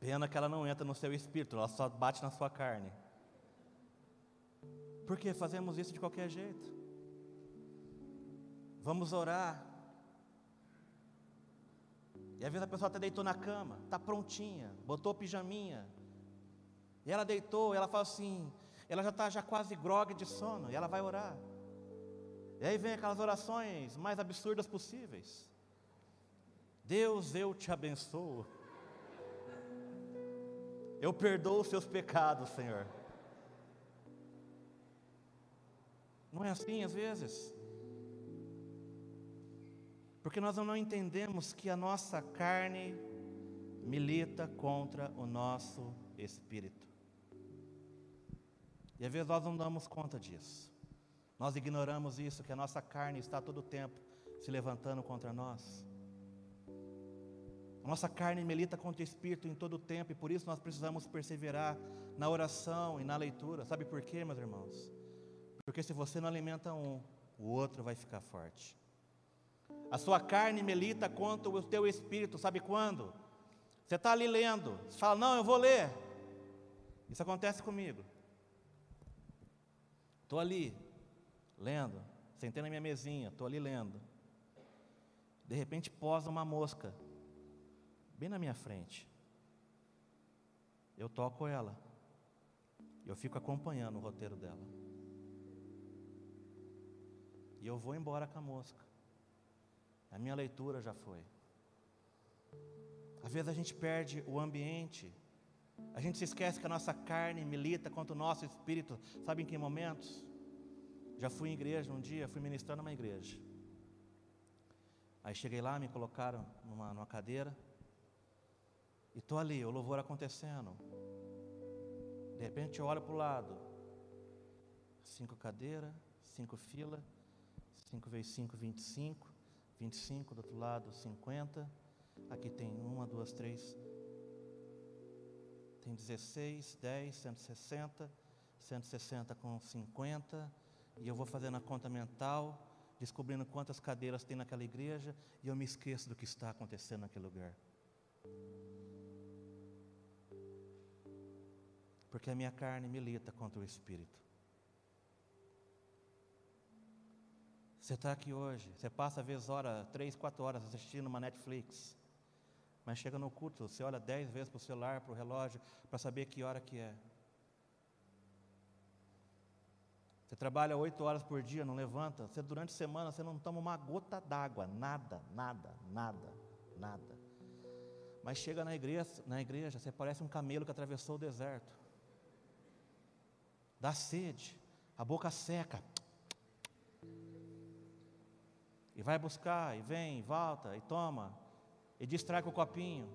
Pena que ela não entra no seu espírito, ela só bate na sua carne. Porque fazemos isso de qualquer jeito. Vamos orar. E às vezes a pessoa até deitou na cama, está prontinha, botou pijaminha. E ela deitou, e ela fala assim: ela já está já quase grogue de sono, e ela vai orar. E aí vem aquelas orações mais absurdas possíveis. Deus, eu te abençoo. Eu perdoo os seus pecados, Senhor. Não é assim às vezes? Porque nós não entendemos que a nossa carne milita contra o nosso espírito. E às vezes nós não damos conta disso. Nós ignoramos isso, que a nossa carne está todo o tempo se levantando contra nós. A nossa carne milita contra o espírito em todo o tempo, e por isso nós precisamos perseverar na oração e na leitura. Sabe por quê, meus irmãos? Porque se você não alimenta um, o outro vai ficar forte. A sua carne milita contra o teu espírito, sabe quando? Você está ali lendo, você fala, não, eu vou ler. Isso acontece comigo. Estou ali, lendo, sentei na minha mesinha, estou ali lendo. De repente posa uma mosca, bem na minha frente. Eu toco ela, eu fico acompanhando o roteiro dela. E eu vou embora com a mosca. A minha leitura já foi. Às vezes a gente perde o ambiente. A gente se esquece que a nossa carne milita contra o nosso espírito. Sabe em que momentos? Já fui em igreja um dia, fui ministrar numa igreja. Aí cheguei lá, me colocaram numa, numa cadeira. E estou ali, o louvor acontecendo. De repente eu olho para o lado. Cinco cadeiras, cinco filas, cinco vezes cinco, vinte e cinco. 25, do outro lado 50. Aqui tem uma, duas, três. Tem 16, 10, 160, 160 com 50. E eu vou fazendo a conta mental, descobrindo quantas cadeiras tem naquela igreja, e eu me esqueço do que está acontecendo naquele lugar. Porque a minha carne milita contra o espírito. Você está aqui hoje, você passa às vezes hora, três, quatro horas assistindo uma Netflix. Mas chega no culto, você olha dez vezes para o celular, para o relógio, para saber que hora que é. Você trabalha oito horas por dia, não levanta. Você durante a semana você não toma uma gota d'água, nada, nada, nada, nada. Mas chega na igreja, na igreja, você parece um camelo que atravessou o deserto. Dá sede, a boca seca. E vai buscar, e vem, e volta, e toma, e distrai com o copinho.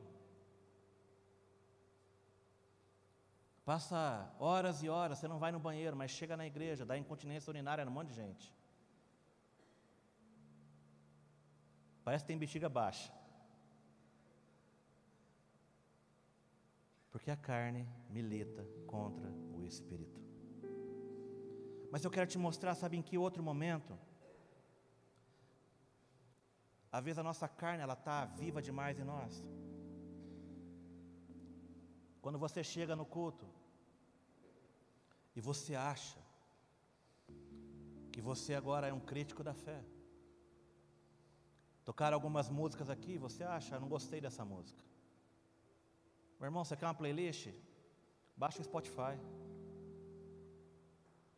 Passa horas e horas, você não vai no banheiro, mas chega na igreja, dá incontinência urinária num monte de gente. Parece que tem bexiga baixa. Porque a carne milita contra o espírito. Mas eu quero te mostrar, sabe em que outro momento? Às vezes a nossa carne ela está viva demais em nós. Quando você chega no culto e você acha que você agora é um crítico da fé. Tocaram algumas músicas aqui, você acha, não gostei dessa música. Meu irmão, você quer uma playlist? Baixa o Spotify.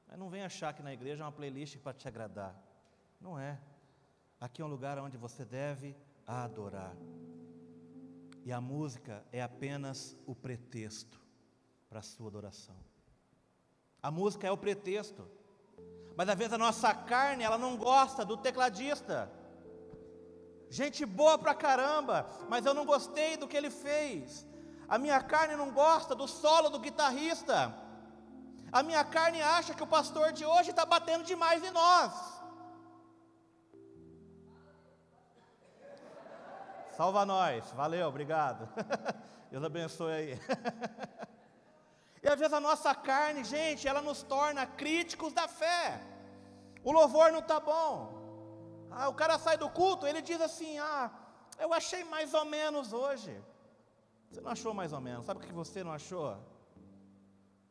Mas não vem achar que na igreja é uma playlist para te agradar. Não é. Aqui é um lugar onde você deve adorar. E a música é apenas o pretexto para a sua adoração. A música é o pretexto. Mas às vezes a nossa carne, ela não gosta do tecladista. Gente boa pra caramba, mas eu não gostei do que ele fez. A minha carne não gosta do solo do guitarrista. A minha carne acha que o pastor de hoje está batendo demais em nós. Salva nós, valeu, obrigado. <laughs> Deus abençoe aí. <laughs> e às vezes a nossa carne, gente, ela nos torna críticos da fé. O louvor não está bom. Ah, o cara sai do culto, ele diz assim: Ah, eu achei mais ou menos hoje. Você não achou mais ou menos. Sabe o que você não achou?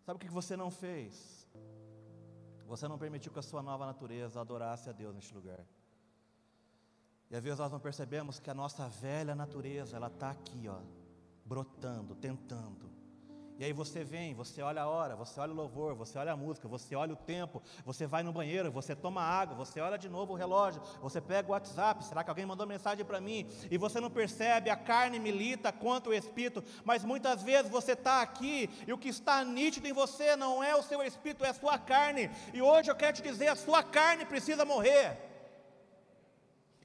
Sabe o que você não fez? Você não permitiu que a sua nova natureza adorasse a Deus neste lugar. E às vezes nós não percebemos que a nossa velha natureza, ela está aqui, ó, brotando, tentando. E aí você vem, você olha a hora, você olha o louvor, você olha a música, você olha o tempo, você vai no banheiro, você toma água, você olha de novo o relógio, você pega o WhatsApp, será que alguém mandou mensagem para mim? E você não percebe, a carne milita contra o espírito, mas muitas vezes você está aqui e o que está nítido em você não é o seu espírito, é a sua carne. E hoje eu quero te dizer, a sua carne precisa morrer.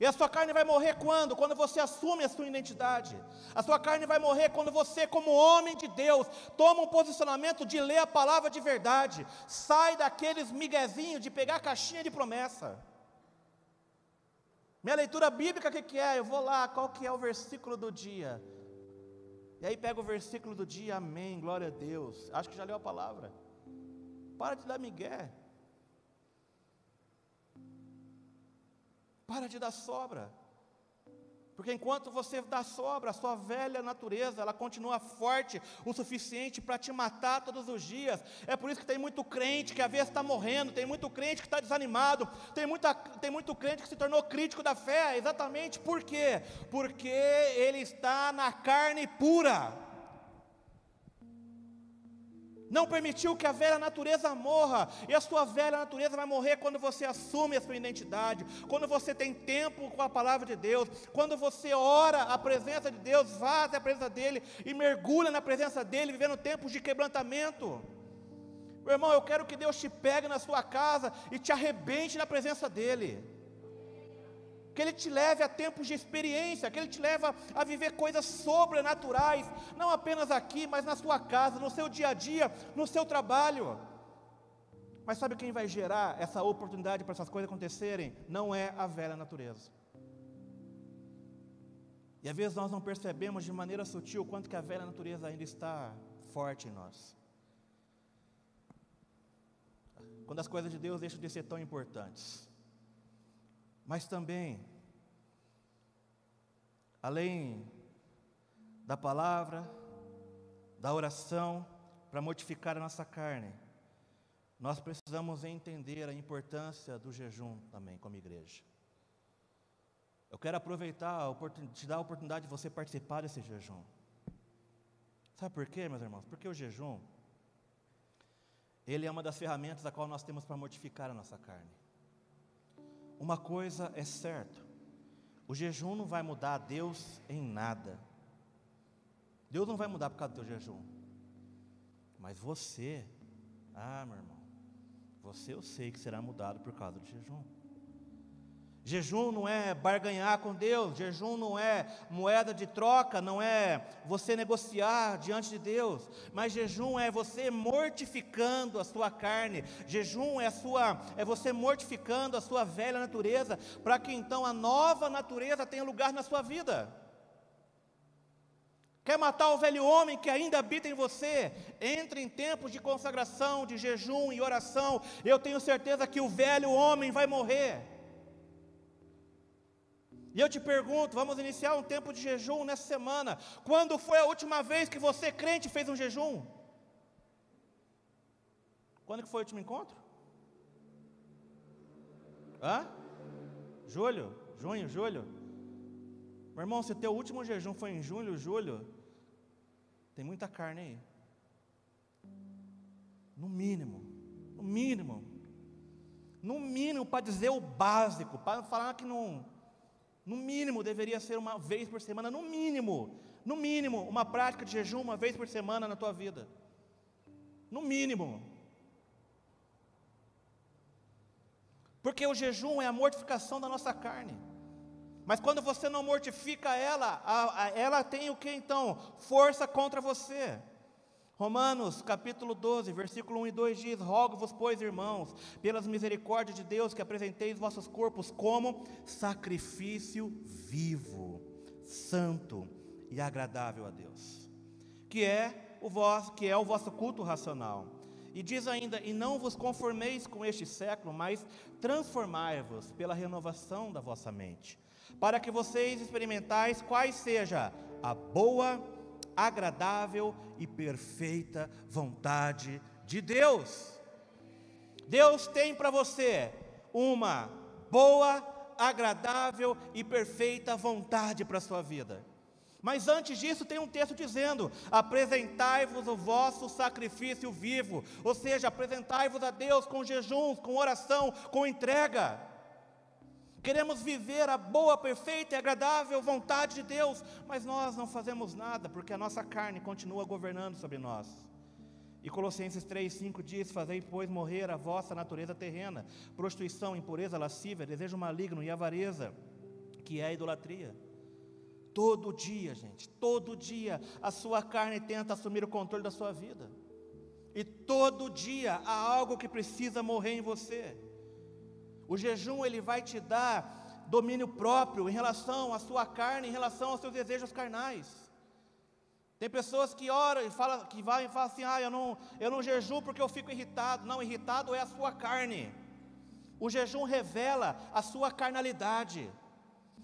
E a sua carne vai morrer quando? Quando você assume a sua identidade. A sua carne vai morrer quando você, como homem de Deus, toma um posicionamento de ler a palavra de verdade. Sai daqueles miguezinhos de pegar a caixinha de promessa. Minha leitura bíblica, o que, que é? Eu vou lá, qual que é o versículo do dia? E aí pega o versículo do dia, amém, glória a Deus. Acho que já leu a palavra. Para de dar migué. Para de dar sobra. Porque enquanto você dá sobra, a sua velha natureza, ela continua forte o suficiente para te matar todos os dias. É por isso que tem muito crente que às vezes está morrendo, tem muito crente que está desanimado, tem, muita, tem muito crente que se tornou crítico da fé. Exatamente por quê? Porque ele está na carne pura não permitiu que a velha natureza morra, e a sua velha natureza vai morrer quando você assume a sua identidade, quando você tem tempo com a palavra de Deus, quando você ora a presença de Deus, vaza a presença dEle e mergulha na presença dEle, vivendo tempos de quebrantamento. Meu irmão, eu quero que Deus te pegue na sua casa e te arrebente na presença dEle que Ele te leve a tempos de experiência, que Ele te leve a viver coisas sobrenaturais, não apenas aqui, mas na sua casa, no seu dia a dia, no seu trabalho. Mas sabe quem vai gerar essa oportunidade para essas coisas acontecerem? Não é a velha natureza. E às vezes nós não percebemos de maneira sutil quanto que a velha natureza ainda está forte em nós. Quando as coisas de Deus deixam de ser tão importantes mas também, além da palavra, da oração, para mortificar a nossa carne, nós precisamos entender a importância do jejum também, como igreja. Eu quero aproveitar, te dar a oportunidade de você participar desse jejum. Sabe por quê, meus irmãos? Porque o jejum, ele é uma das ferramentas a qual nós temos para mortificar a nossa carne. Uma coisa é certa: o jejum não vai mudar Deus em nada. Deus não vai mudar por causa do teu jejum. Mas você, ah, meu irmão, você eu sei que será mudado por causa do jejum. Jejum não é barganhar com Deus, jejum não é moeda de troca, não é você negociar diante de Deus, mas jejum é você mortificando a sua carne, jejum é, sua, é você mortificando a sua velha natureza, para que então a nova natureza tenha lugar na sua vida. Quer matar o velho homem que ainda habita em você? Entre em tempos de consagração, de jejum e oração, eu tenho certeza que o velho homem vai morrer. E eu te pergunto, vamos iniciar um tempo de jejum nessa semana. Quando foi a última vez que você, crente, fez um jejum? Quando que foi o último encontro? Hã? Julho? Junho? Julho? Meu irmão, se teu último jejum foi em julho, julho, tem muita carne aí. No mínimo, no mínimo, no mínimo para dizer o básico, para falar que não no mínimo, deveria ser uma vez por semana, no mínimo, no mínimo, uma prática de jejum uma vez por semana na tua vida. No mínimo. Porque o jejum é a mortificação da nossa carne. Mas quando você não mortifica ela, a, a, ela tem o que então? Força contra você. Romanos capítulo 12, versículo 1 e 2 diz: Rogo-vos, pois, irmãos, pelas misericórdias de Deus, que apresenteis vossos corpos como sacrifício vivo, santo e agradável a Deus, que é o vosso, que é o vosso culto racional. E diz ainda: E não vos conformeis com este século, mas transformai-vos pela renovação da vossa mente, para que vocês experimentais quais seja a boa, agradável e perfeita vontade de Deus. Deus tem para você uma boa, agradável e perfeita vontade para a sua vida. Mas antes disso, tem um texto dizendo: apresentai-vos o vosso sacrifício vivo, ou seja, apresentai-vos a Deus com jejuns, com oração, com entrega. Queremos viver a boa, perfeita e agradável vontade de Deus, mas nós não fazemos nada, porque a nossa carne continua governando sobre nós. E Colossenses 3,5 diz: Fazei, pois, morrer a vossa natureza terrena, prostituição, impureza, lascívia, desejo maligno e avareza, que é a idolatria. Todo dia, gente, todo dia a sua carne tenta assumir o controle da sua vida. E todo dia há algo que precisa morrer em você. O jejum ele vai te dar domínio próprio em relação à sua carne, em relação aos seus desejos carnais. Tem pessoas que oram e falam, que vai e falam assim: "Ah, eu não, eu não jejuo porque eu fico irritado". Não, irritado é a sua carne. O jejum revela a sua carnalidade.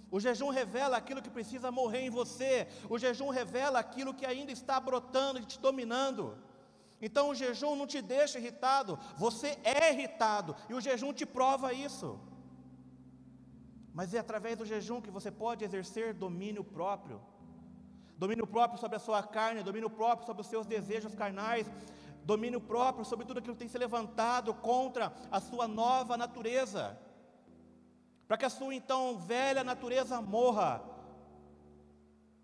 O jejum revela aquilo que precisa morrer em você. O jejum revela aquilo que ainda está brotando e te dominando. Então o jejum não te deixa irritado, você é irritado e o jejum te prova isso. Mas é através do jejum que você pode exercer domínio próprio. Domínio próprio sobre a sua carne, domínio próprio sobre os seus desejos carnais, domínio próprio sobre tudo aquilo que tem se levantado contra a sua nova natureza para que a sua então velha natureza morra.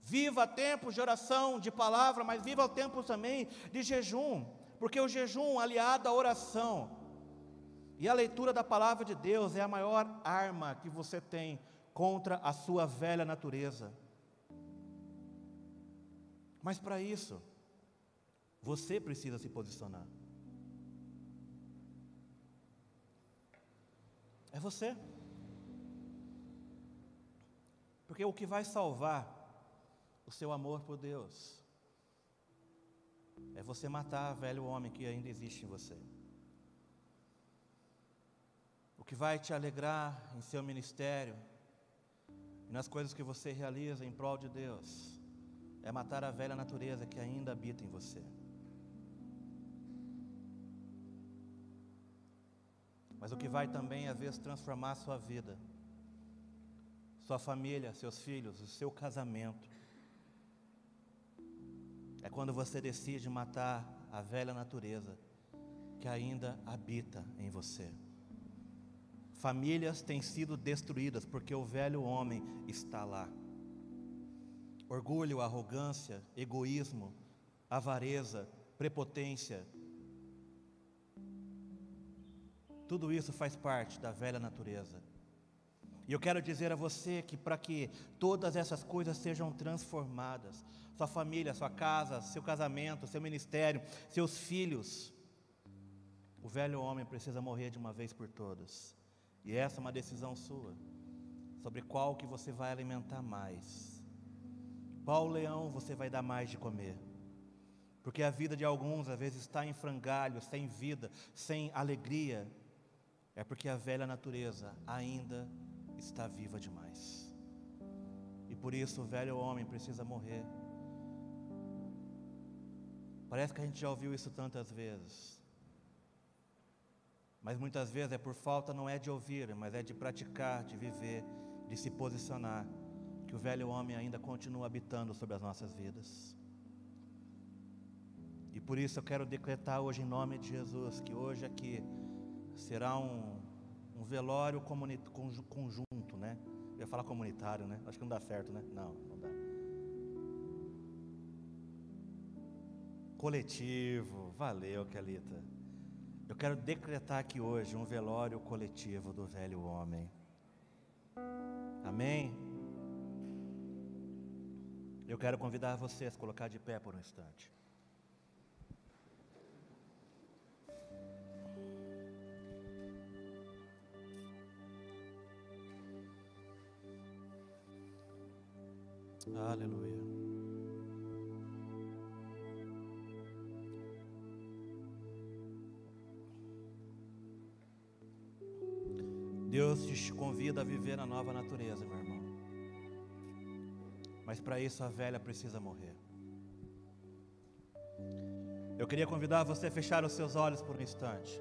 Viva tempos de oração, de palavra, mas viva tempos também de jejum, porque o jejum aliado à oração e a leitura da palavra de Deus é a maior arma que você tem contra a sua velha natureza. Mas para isso, você precisa se posicionar. É você. Porque o que vai salvar o seu amor por Deus é você matar o velho homem que ainda existe em você. O que vai te alegrar em seu ministério e nas coisas que você realiza em prol de Deus é matar a velha natureza que ainda habita em você. Mas o que vai também, às vezes, transformar sua vida sua família, seus filhos, o seu casamento. É quando você decide matar a velha natureza que ainda habita em você. Famílias têm sido destruídas porque o velho homem está lá. Orgulho, arrogância, egoísmo, avareza, prepotência. Tudo isso faz parte da velha natureza. E eu quero dizer a você que para que todas essas coisas sejam transformadas, sua família, sua casa, seu casamento, seu ministério, seus filhos, o velho homem precisa morrer de uma vez por todas. E essa é uma decisão sua, sobre qual que você vai alimentar mais. Qual leão você vai dar mais de comer? Porque a vida de alguns às vezes está em frangalho, sem vida, sem alegria. É porque a velha natureza ainda está viva demais. E por isso o velho homem precisa morrer. Parece que a gente já ouviu isso tantas vezes. Mas muitas vezes é por falta não é de ouvir, mas é de praticar, de viver, de se posicionar, que o velho homem ainda continua habitando sobre as nossas vidas. E por isso eu quero decretar hoje em nome de Jesus que hoje aqui será um, um velório conjunto, né? Eu ia falar comunitário, né? Acho que não dá certo, né? Não, não dá. Coletivo, valeu, Kelita. Eu quero decretar aqui hoje um velório coletivo do velho homem. Amém? Eu quero convidar vocês a colocar de pé por um instante. Aleluia. Deus te convida a viver na nova natureza, meu irmão. Mas para isso a velha precisa morrer. Eu queria convidar você a fechar os seus olhos por um instante,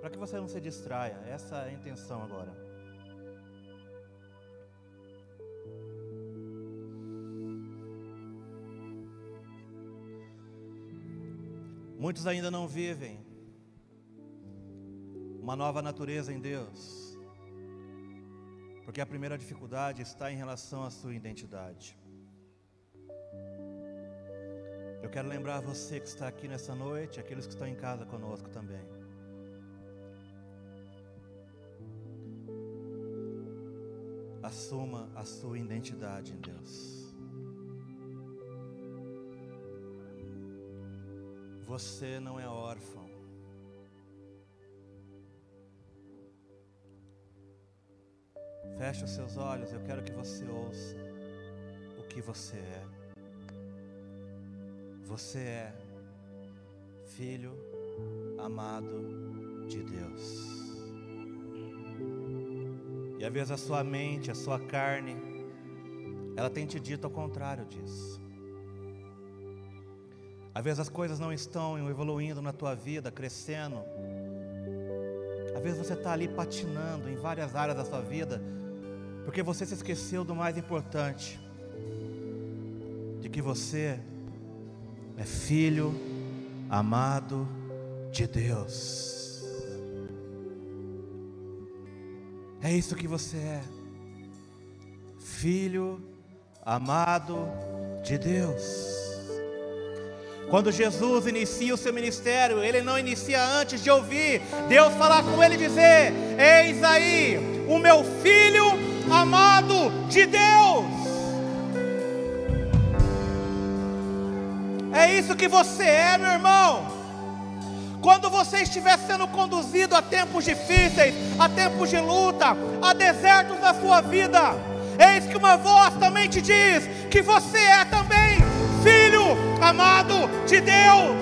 para que você não se distraia. Essa é a intenção agora. Muitos ainda não vivem uma nova natureza em Deus, porque a primeira dificuldade está em relação à sua identidade. Eu quero lembrar você que está aqui nessa noite, aqueles que estão em casa conosco também. Assuma a sua identidade em Deus. Você não é órfão. Feche os seus olhos, eu quero que você ouça o que você é. Você é filho amado de Deus. E às vezes a sua mente, a sua carne, ela tem te dito ao contrário disso. Às vezes as coisas não estão evoluindo na tua vida, crescendo. Às vezes você está ali patinando em várias áreas da sua vida, porque você se esqueceu do mais importante, de que você é filho amado de Deus. É isso que você é, filho amado de Deus. Quando Jesus inicia o seu ministério, ele não inicia antes de ouvir Deus falar com ele e dizer: Eis aí o meu filho amado de Deus. É isso que você é, meu irmão. Quando você estiver sendo conduzido a tempos difíceis, a tempos de luta, a desertos da sua vida, eis que uma voz também te diz que você é também filho amado de Deus.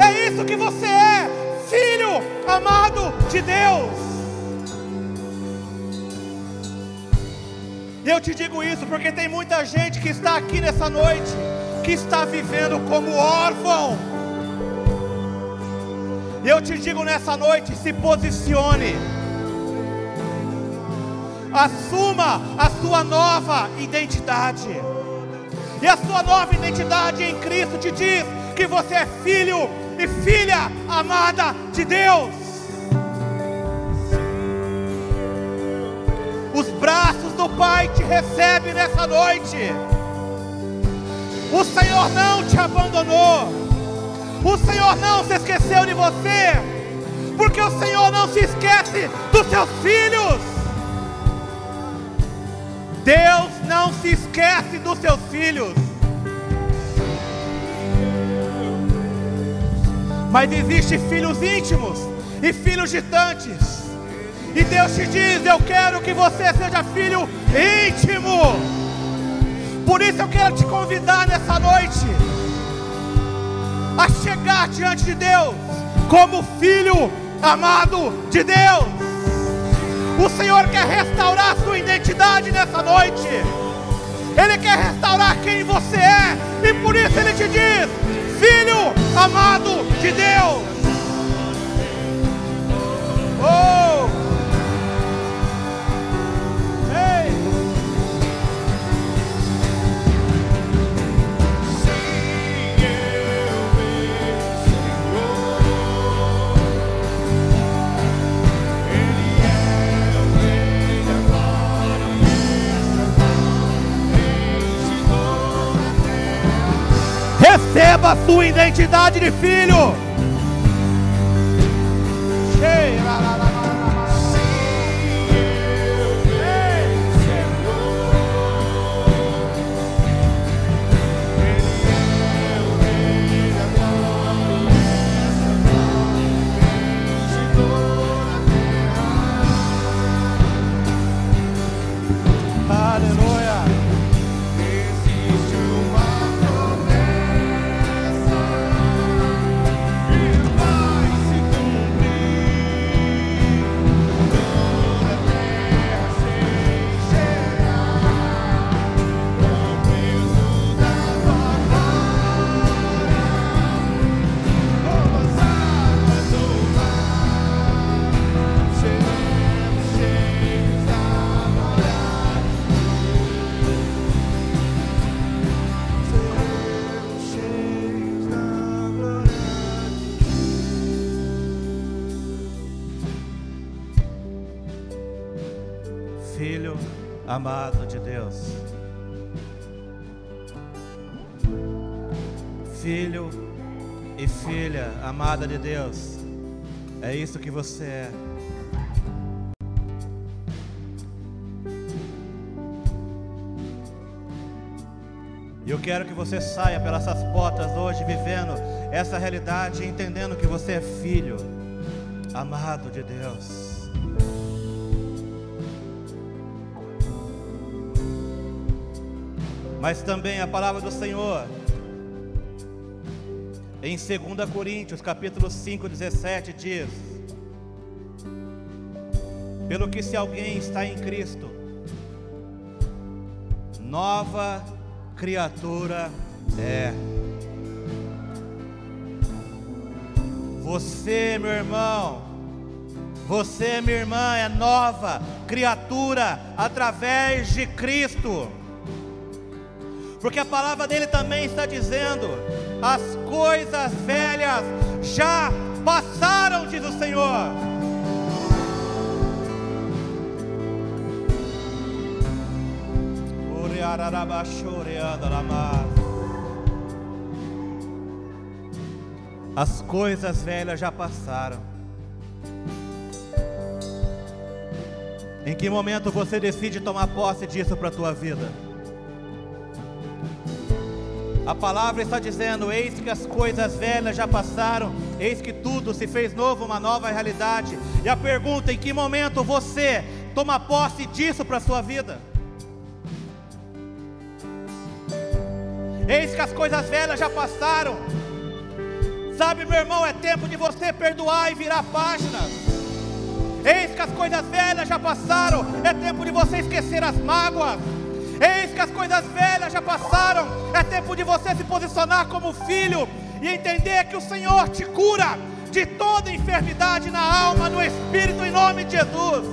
É isso que você é, filho amado de Deus. Eu te digo isso porque tem muita gente que está aqui nessa noite que está vivendo como órfão. E eu te digo nessa noite: se posicione, assuma a sua nova identidade. E a sua nova identidade em Cristo te diz que você é filho e filha amada de Deus. Os braços do Pai te recebem nessa noite. O Senhor não te abandonou. O Senhor não se esqueceu de você. Porque o Senhor não se esquece dos seus filhos. Deus não se esquece dos seus filhos. Mas existem filhos íntimos e filhos distantes. E Deus te diz: Eu quero que você seja filho íntimo. Por isso eu quero te convidar nessa noite a chegar diante de Deus como filho amado de Deus. O Senhor quer restaurar a sua identidade nessa noite. Ele quer restaurar quem você é. E por isso ele te diz: Filho amado de Deus. Oh! Receba a sua identidade de filho. Amado de Deus. Filho e filha amada de Deus, é isso que você é. E eu quero que você saia pelas essas portas hoje vivendo essa realidade, entendendo que você é filho amado de Deus. Mas também a palavra do Senhor em 2 Coríntios, capítulo 5, 17 diz: Pelo que se alguém está em Cristo, nova criatura é. Você, meu irmão, você, minha irmã, é nova criatura através de Cristo porque a palavra dele também está dizendo: as coisas velhas já passaram, diz o Senhor. As coisas velhas já passaram. Em que momento você decide tomar posse disso para a tua vida? A palavra está dizendo: Eis que as coisas velhas já passaram, eis que tudo se fez novo, uma nova realidade. E a pergunta: em que momento você toma posse disso para a sua vida? Eis que as coisas velhas já passaram. Sabe, meu irmão, é tempo de você perdoar e virar páginas. Eis que as coisas velhas já passaram, é tempo de você esquecer as mágoas. Eis que as coisas velhas já passaram. É tempo de você se posicionar como filho e entender que o Senhor te cura de toda enfermidade na alma, no espírito, em nome de Jesus.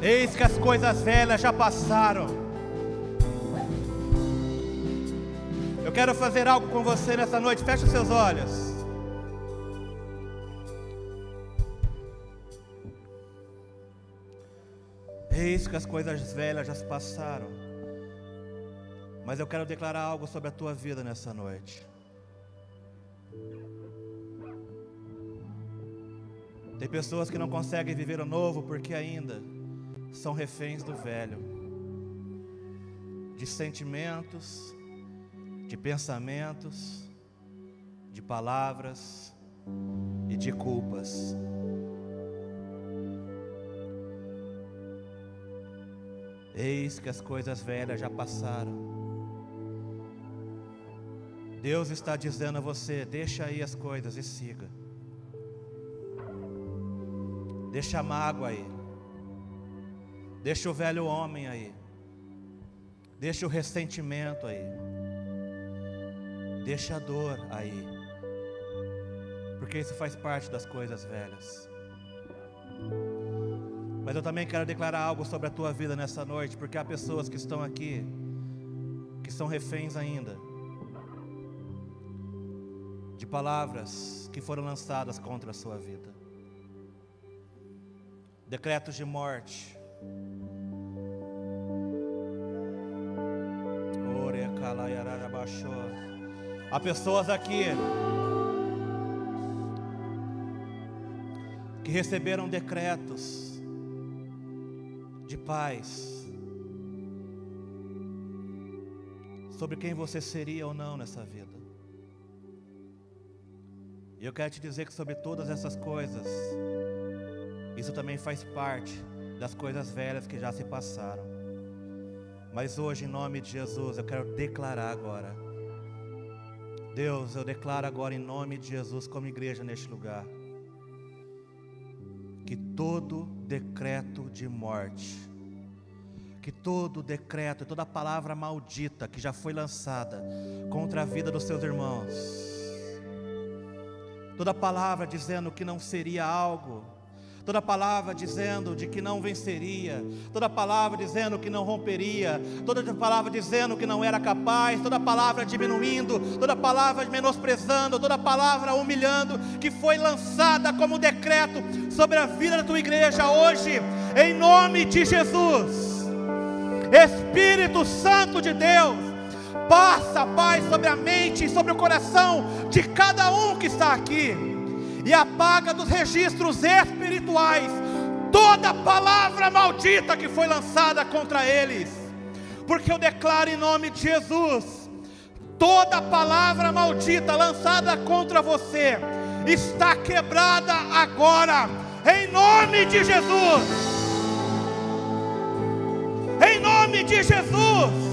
Eis que as coisas velhas já passaram. Eu quero fazer algo com você nessa noite. Feche os seus olhos. Eis que as coisas velhas já se passaram. Mas eu quero declarar algo sobre a tua vida nessa noite. Tem pessoas que não conseguem viver o novo porque ainda são reféns do velho, de sentimentos, de pensamentos, de palavras e de culpas. Eis que as coisas velhas já passaram. Deus está dizendo a você: deixa aí as coisas e siga. Deixa a mágoa aí. Deixa o velho homem aí. Deixa o ressentimento aí. Deixa a dor aí. Porque isso faz parte das coisas velhas. Mas eu também quero declarar algo sobre a tua vida nessa noite, porque há pessoas que estão aqui que são reféns ainda de palavras que foram lançadas contra a sua vida. Decretos de morte. Há pessoas aqui que receberam decretos de paz sobre quem você seria ou não nessa vida. E eu quero te dizer que sobre todas essas coisas, isso também faz parte das coisas velhas que já se passaram. Mas hoje, em nome de Jesus, eu quero declarar agora. Deus, eu declaro agora em nome de Jesus, como igreja neste lugar todo decreto de morte, que todo decreto, toda palavra maldita que já foi lançada contra a vida dos seus irmãos, toda palavra dizendo que não seria algo, toda palavra dizendo de que não venceria, toda palavra dizendo que não romperia, toda palavra dizendo que não era capaz, toda palavra diminuindo, toda palavra menosprezando, toda palavra humilhando, que foi lançada como decreto sobre a vida da tua igreja hoje, em nome de Jesus. Espírito Santo de Deus, passa, Pai, sobre a mente e sobre o coração de cada um que está aqui, e apaga dos registros espirituais toda palavra maldita que foi lançada contra eles, porque eu declaro em nome de Jesus, toda palavra maldita lançada contra você está quebrada agora, em nome de Jesus em nome de Jesus.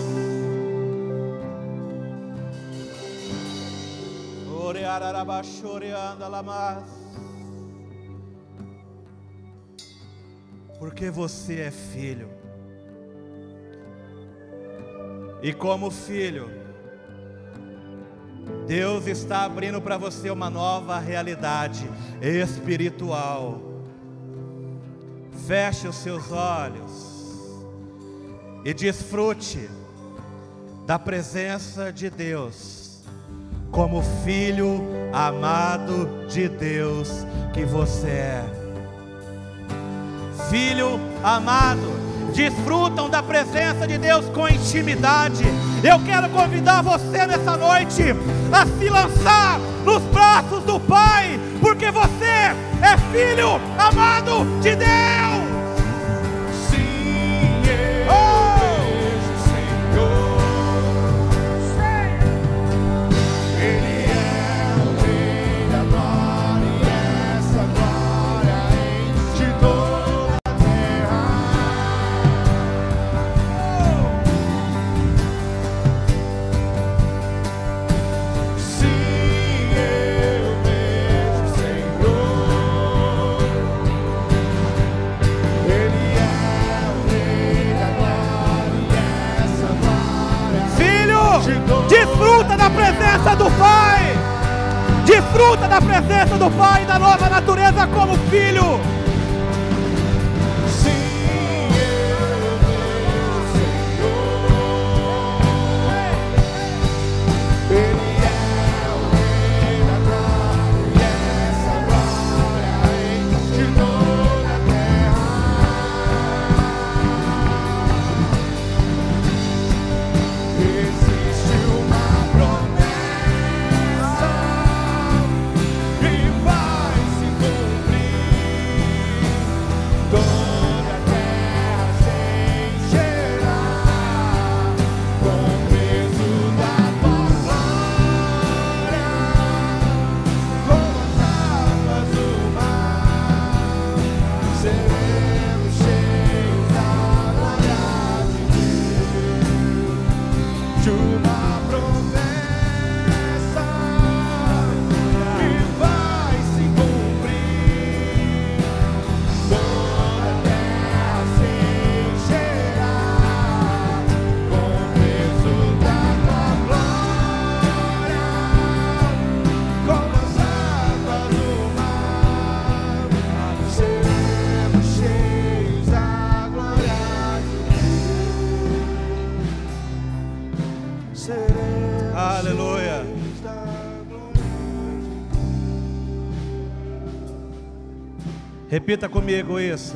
Porque você é filho, e como filho, Deus está abrindo para você uma nova realidade espiritual. Feche os seus olhos e desfrute da presença de Deus, como filho amado de Deus que você é. Filho amado, desfrutam da presença de Deus com intimidade. Eu quero convidar você nessa noite a se lançar nos braços do Pai, porque você é filho amado de Deus. Filho. Repita comigo isso.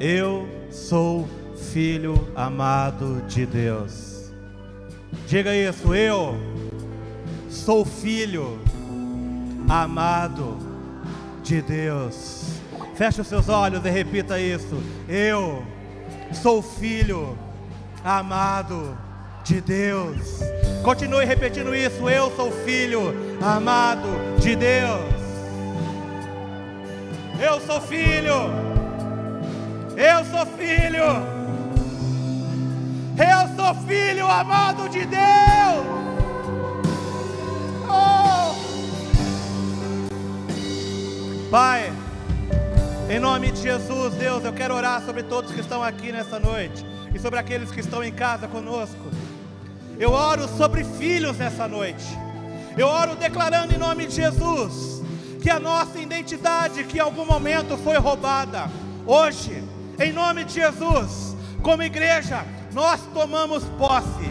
Eu sou filho amado de Deus. Diga isso, eu sou filho amado de Deus. Feche os seus olhos e repita isso. Eu sou filho amado de Deus. Continue repetindo isso. Eu sou filho amado de Deus. Eu sou filho. Eu sou filho. Eu sou filho amado de Deus. Oh. Pai, em nome de Jesus, Deus, eu quero orar sobre todos que estão aqui nessa noite e sobre aqueles que estão em casa conosco. Eu oro sobre filhos nessa noite. Eu oro declarando em nome de Jesus que a nossa identidade, que em algum momento foi roubada, hoje, em nome de Jesus, como igreja, nós tomamos posse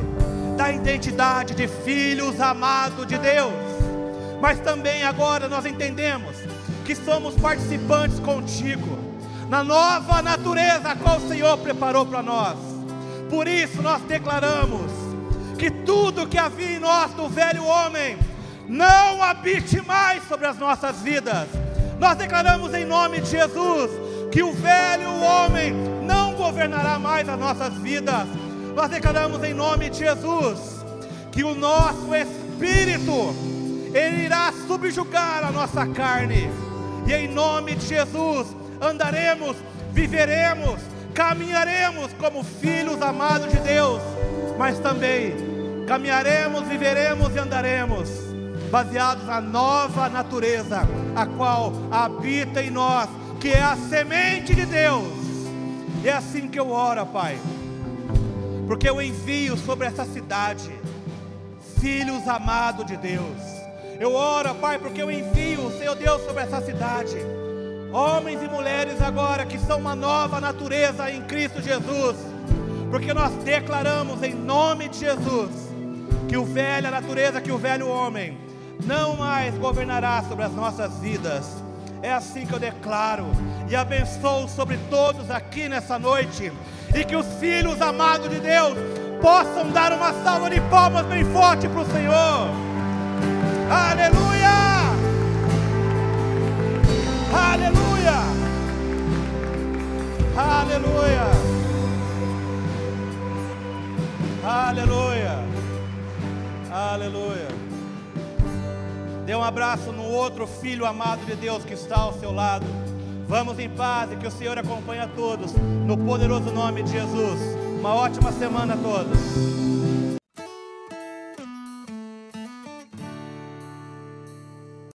da identidade de filhos amados de Deus, mas também agora nós entendemos que somos participantes contigo na nova natureza a qual o Senhor preparou para nós. Por isso nós declaramos que tudo que havia em nós do velho homem não habite mais sobre as nossas vidas. Nós declaramos em nome de Jesus que o velho homem não governará mais as nossas vidas. Nós declaramos em nome de Jesus que o nosso espírito ele irá subjugar a nossa carne. E em nome de Jesus andaremos, viveremos, caminharemos como filhos amados de Deus, mas também caminharemos, viveremos e andaremos baseados na nova natureza, a qual habita em nós, que é a semente de Deus. É assim que eu oro, Pai, porque eu envio sobre essa cidade filhos amados de Deus. Eu oro, Pai, porque eu envio, Senhor Deus, sobre essa cidade homens e mulheres agora que são uma nova natureza em Cristo Jesus, porque nós declaramos em nome de Jesus que o velho, a natureza, que o velho homem não mais governará sobre as nossas vidas. É assim que eu declaro e abençoo sobre todos aqui nessa noite, e que os filhos amados de Deus possam dar uma salva de palmas bem forte para o Senhor. Aleluia! Aleluia! Aleluia! Aleluia! Aleluia. Dê um abraço no outro filho amado de Deus que está ao seu lado. Vamos em paz e que o Senhor acompanhe a todos. No poderoso nome de Jesus. Uma ótima semana a todos.